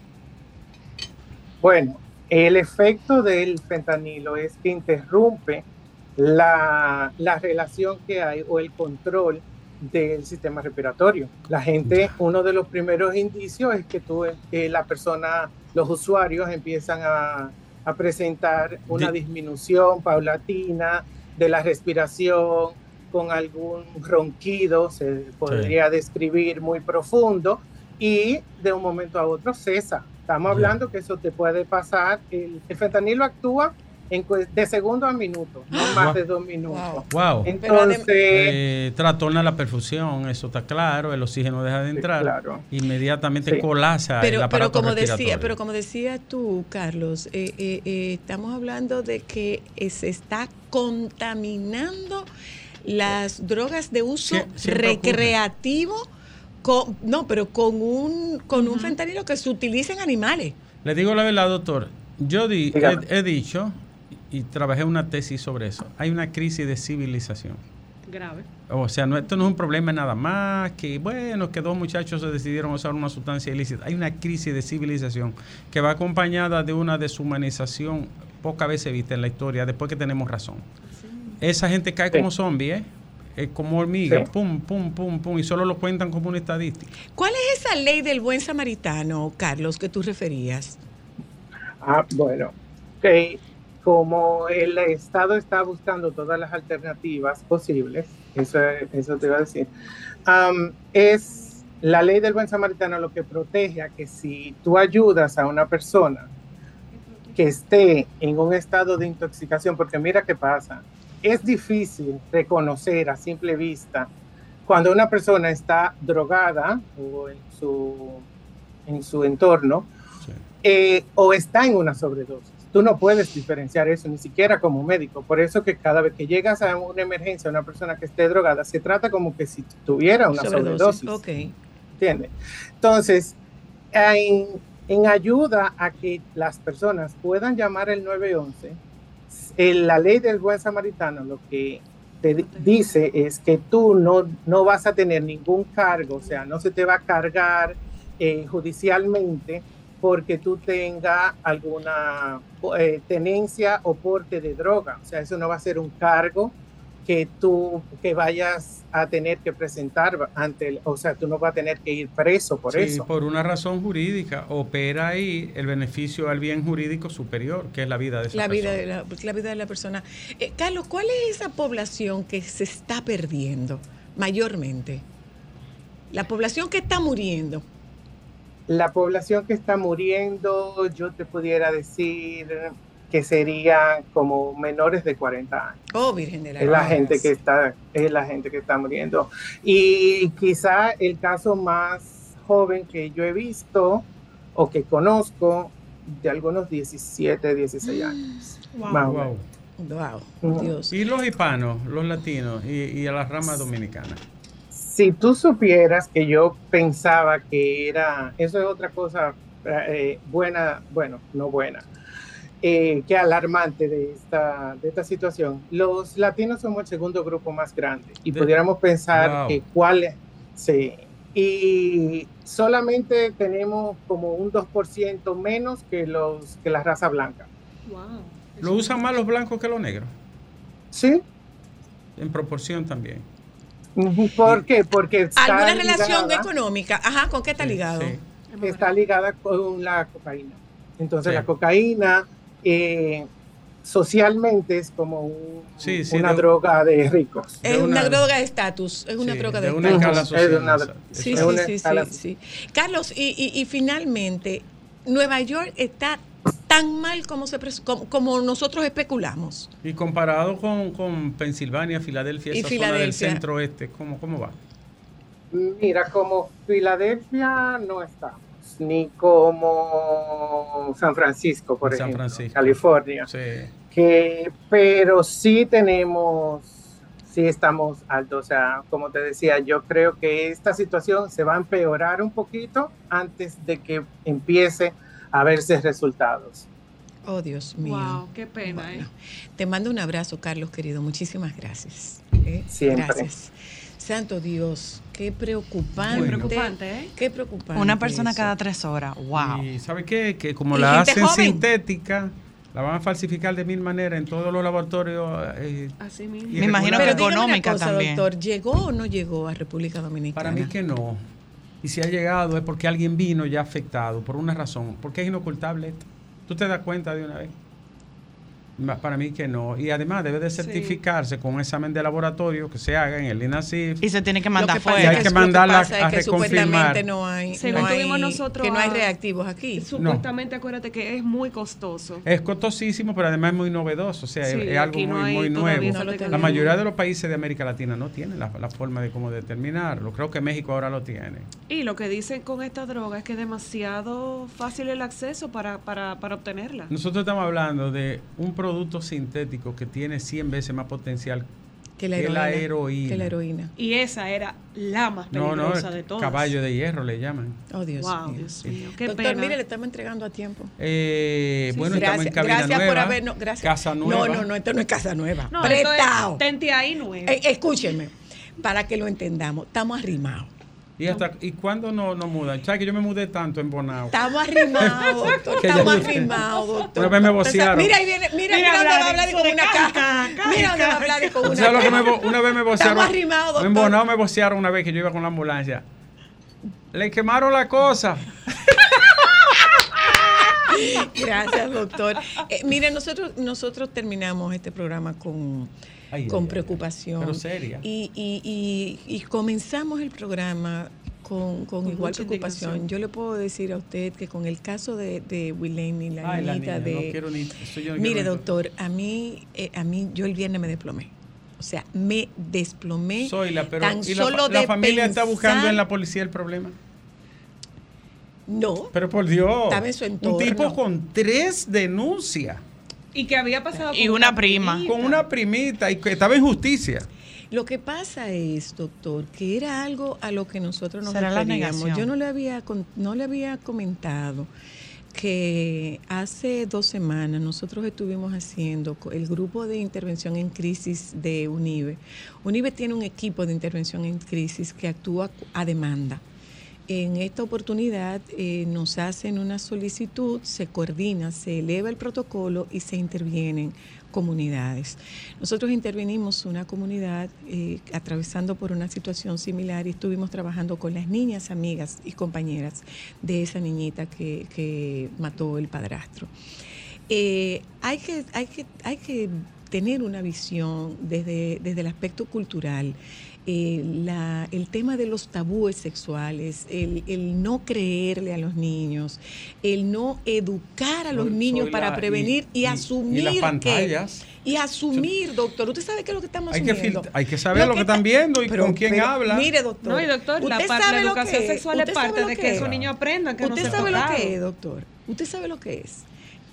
Bueno, el efecto del fentanilo es que interrumpe la, la relación que hay o el control del sistema respiratorio. La gente, uno de los primeros indicios es que tú, que la persona, los usuarios empiezan a, a presentar una Di- disminución paulatina de la respiración con algún ronquido, se podría describir muy profundo, y de un momento a otro cesa. Estamos hablando que eso te puede pasar. El, el fentanilo actúa en, de segundo a minuto, no más Guau. de dos minutos. Wow. Wow. Entonces, Eh, trastorna la perfusión, eso está claro, el oxígeno deja de Sí, entrar, claro. inmediatamente Sí. colapsa el Pero, como decía, respiratorio. pero como decía tú, Carlos, eh, eh, eh, estamos hablando de que se está contaminando las drogas de uso Sie- recreativo, con, no, pero con un con un fentanilo que se utiliza en animales. Le digo la verdad, doctor. Yo di- he dicho y trabajé una tesis sobre eso. Hay una crisis de civilización. Grave. O sea, no, esto no es un problema nada más que, bueno, que dos muchachos se decidieron usar una sustancia ilícita. Hay una crisis de civilización que va acompañada de una deshumanización pocas veces vista en la historia, después que tenemos razón. Esa gente cae Sí. como zombie, ¿eh? Eh, como hormiga, Sí. pum, pum, pum, pum, y solo lo cuentan como una estadística. ¿Cuál es esa ley del buen samaritano, Carlos, que tú referías? Ah, bueno, que como el Estado está buscando todas las alternativas posibles, eso, eso te iba a decir, es la ley del buen samaritano lo que protege a que si tú ayudas a una persona que esté en un estado de intoxicación, porque mira qué pasa, es difícil reconocer a simple vista cuando una persona está drogada o en su, en su entorno, Sí. eh, o está en una sobredosis. Tú no puedes diferenciar eso, ni siquiera como médico. Por eso que cada vez que llegas a una emergencia, a una persona que esté drogada, se trata como que si tuviera una sobredosis. Ok. ¿Entiendes? Entonces, en, en ayuda a que las personas puedan llamar el 911, el- la ley del buen samaritano lo que te di- dice es que tú no, no vas a tener ningún cargo, o sea, no se te va a cargar eh, judicialmente porque tú tengas alguna eh, tenencia o porte de droga. O sea, eso no va a ser un cargo que tú que vayas a tener que presentar ante el, o sea, tú no vas a tener que ir preso por Sí, eso. por una razón jurídica, opera ahí el beneficio al bien jurídico superior, que es la vida de esa La vida, persona. de la, la vida de la persona. Eh, Carlos, ¿cuál es esa población que se está perdiendo mayormente? La población que está muriendo. La población que está muriendo, yo te pudiera decir que serían como menores de 40 años. Oh, Virgen de la Es la gente que está, es la gente que está muriendo. Y quizá el caso más joven que yo he visto o que conozco de algunos 17, 16 años. Wow. Más Wow. Wow. Dios. Y los hispanos, los latinos y, y a la rama dominicana. Si tú supieras que yo pensaba que era, eso es otra cosa eh, buena, bueno, no buena, eh, que alarmante de esta, de esta situación. Los latinos somos el segundo grupo más grande y De- pudiéramos pensar Wow. que cuál es, sí, y solamente tenemos como un 2% menos que, los, que la raza blanca. Wow. ¿Lo usan más los blancos que los negros? ¿Sí? En proporción también. <laughs> ¿Por qué? Porque está ¿Alguna relación ligada- económica? Ajá, ¿con qué está Sí, ligado? sí. está ligada con la cocaína. Entonces Sí. la cocaína eh, socialmente es como un- Sí, sí, una de- droga de ricos. Es una, una- droga de estatus, es una Sí, droga de de una estatus. escala Ujú, social. es de una- Sí, Es sí, una sí, escala sí, sí. Carlos, y, y- y finalmente, Nueva York está tan mal como, se, pres- como, como nosotros especulamos. Y comparado con, con Pensilvania, Filadelfia, Y esa zona del Filadelfia. centro oeste, ¿cómo, ¿cómo va? Mira, como Filadelfia no estamos, ni como San Francisco, por San ejemplo, Francisco. California. Sí. que pero sí tenemos sí estamos altos o sea como te decía yo creo que esta situación se va a empeorar un poquito antes de que empiece a verse resultados Oh, Dios mío. Wow, qué pena, Bueno, ¿eh? Te mando un abrazo, Carlos, querido. Muchísimas gracias. ¿eh? Siempre. Gracias. Santo Dios, qué preocupante. Muy preocupante, ¿eh? Qué preocupante. Una persona eso. cada tres horas. Wow. Y ¿sabe qué? Que como la hacen joven. sintética, la van a falsificar de mil maneras en todos los laboratorios. eh, Así mismo. Me imagino que Pero dígame una económica cosa, también. doctor, ¿llegó o no llegó a República Dominicana? Para mí que no. Y si ha llegado es porque alguien vino ya afectado, por una razón. Porque es inocultable esto. ¿Tú te das cuenta de una vez? Para mí que no. Y además debe de certificarse con un examen de laboratorio que se haga en el INACIF. Y se tiene que mandar que pasa Y fuera. hay que lo mandarla pasa es a que reconfirmar. supuestamente no hay, Según no hay- tuvimos nosotros que no hay a- reactivos aquí. Supuestamente, acuérdate que es muy costoso. Es costosísimo, pero además es muy novedoso. O sea, Sí, es, es algo no muy, hay muy todavía nuevo. la tenemos. mayoría de los países de América Latina no tienen la, la forma de cómo determinarlo. Creo que México ahora lo tiene. Y lo que dicen con esta droga es que es demasiado fácil el acceso para, para, para obtenerla. Nosotros estamos hablando de un producto sintético que tiene 100 veces más potencial que la que heroína. la heroína. que la heroína. Y esa era la más No, peligrosa no, de todas. caballo de hierro le llaman. Oh, Dios wow, mío. Dios mío. Qué Doctor, pena. mire, le estamos entregando a tiempo. Eh, Sí, bueno, sí. estamos en cabina gracias nueva. por habernos. Gracias. Casa nueva. No, no, no, esto no es casa nueva. no, esto es Prestado. tente ahí nuevo. Eh, escúcheme, para que lo entendamos, estamos arrimados. ¿Y, hasta, ¿Y cuándo no, no mudan? ¿Sabes que yo me mudé tanto en Bonao? Estamos arrimados, <laughs> doctor. Estamos arrimados, doctor. Una vez me vocearon. Mira, ahí viene, mira, Mira, mira dónde va a hablar y con una caja, Mira dónde va a hablar con una ¿Sabes lo que me, caja. una vez me vocearon? Estamos arrimados, En doctor. Bonao me vocearon una vez que yo iba con la ambulancia. Le quemaron la cosa. <laughs> Gracias, doctor. Eh, mire, nosotros, nosotros terminamos este programa con, Ay, con ay, preocupación. Pero seria. Y, y, y, y comenzamos el programa con, con Con igual preocupación. Yo le puedo decir a usted que con el caso de, de Wileni, la Ay, la niña, de... no quiero ni- yo no Mire, quiero doctor, a mí, eh, a mí, yo el viernes me desplomé. O sea, me desplomé. Soy la, pero tan ¿y la, solo la de familia está buscando en la policía el problema? No, Pero por Dios. Estaba en su Un tipo con tres denuncias. Y que había pasado Y con una prima. primita. Con una primita y que estaba en justicia. Lo que pasa es, doctor, que era algo a lo que nosotros nos Será la referíamos. Yo no le había con- no le había comentado que hace dos semanas nosotros estuvimos haciendo el grupo de intervención en crisis de UNIBE. UNIBE tiene un equipo de intervención en crisis que actúa a demanda. En esta oportunidad eh, nos hacen una solicitud, se coordina, se eleva el protocolo y se intervienen comunidades. Nosotros intervenimos una comunidad eh, atravesando por una situación similar y estuvimos trabajando con las niñas, amigas y compañeras de esa niñita que, que mató el padrastro. Eh, hay, que, hay, que, hay que tener una visión desde, desde el aspecto cultural. Eh, la- el tema de los tabúes sexuales, el, el no creerle a los niños, el no educar a los Soy niños la- para prevenir y, y- y asumir las que- pantallas. y asumir, doctor. Usted sabe qué es lo que estamos Hay que, asumiendo. filtra- hay que saber lo que, están viendo y Pero- con quién pero, habla. Mire, doctor. No, y doctor, la, usted par- sabe la lo que educación sexual es parte lo de que que es. esos niños aprendan, que no Usted se sabe lo que es, doctor. Usted sabe lo que es.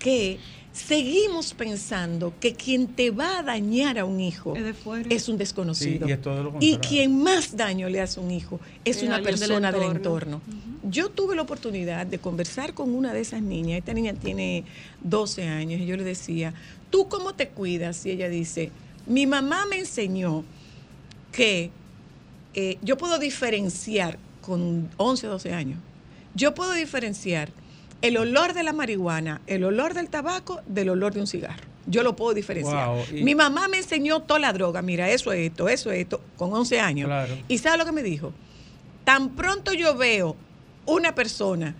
Que seguimos pensando que quien te va a dañar a un hijo Es de fuera. es un desconocido. Sí, y es todo lo Y contrario. quien más daño le hace a un hijo es Es una del persona del entorno. entorno. Yo tuve la oportunidad de conversar con una de esas niñas. Esta niña tiene 12 años y yo le decía, ¿tú cómo te cuidas? Y ella dice, mi mamá me enseñó que eh, yo puedo diferenciar con 11 o 12 años. Yo puedo diferenciar el olor de la marihuana, el olor del tabaco, del olor de un cigarro. Yo lo puedo diferenciar. Wow, y- Mi mamá me enseñó toda la droga. Mira, eso es esto, eso es esto, con 11 años. Claro. ¿Y sabe lo que me dijo? Tan pronto yo veo una persona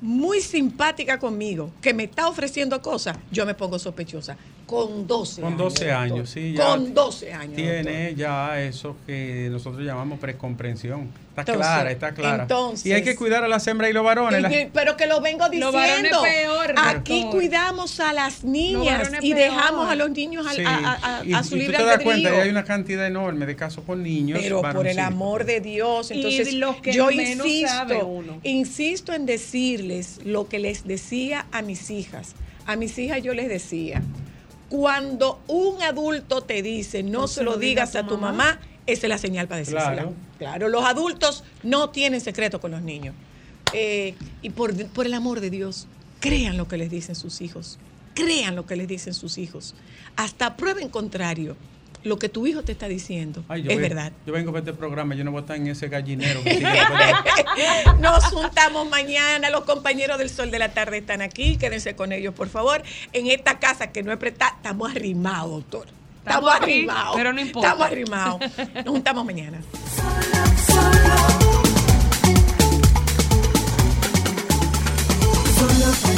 muy simpática conmigo, que me está ofreciendo cosas, yo me pongo sospechosa. Con 12 Con años. 12 años, sí. Ya Con 12 años. Tiene ya eso que nosotros llamamos precomprensión. Está Entonces, clara, está clara. entonces- y hay que cuidar a las hembras y los varones. Y- Pero que lo vengo diciendo. peor, Aquí doctor. cuidamos a las niñas y peor. dejamos a los niños Sí, a, a- a- y, a su y libre tú te das cuenta, albedrío. hay una cantidad enorme de casos con niños. Pero por el amor de Dios, Y entonces los que yo menos sabe insisto, uno. insisto en decirles lo que les decía a mis hijas. A mis hijas yo les decía, cuando un adulto te dice no, se lo digas a tu mamá, esa es la señal para decírsela. Claro. Claro, los adultos no tienen secreto con los niños. Eh, y por, por el amor de Dios, crean lo que les dicen sus hijos. Crean lo que les dicen sus hijos. Hasta prueba en contrario. Lo que tu hijo te está diciendo Ay, es ven- verdad. Yo vengo a este programa, yo no voy a estar en ese gallinero. que <laughs> <laughs> Nos juntamos mañana, los compañeros del Sol de la Tarde están aquí, quédense con ellos, por favor. En esta casa que no es prestada, estamos arrimados, doctor. Estamos, arrimados. pero no importa. Estamos arrimados. Nos juntamos mañana. Solo para mujeres,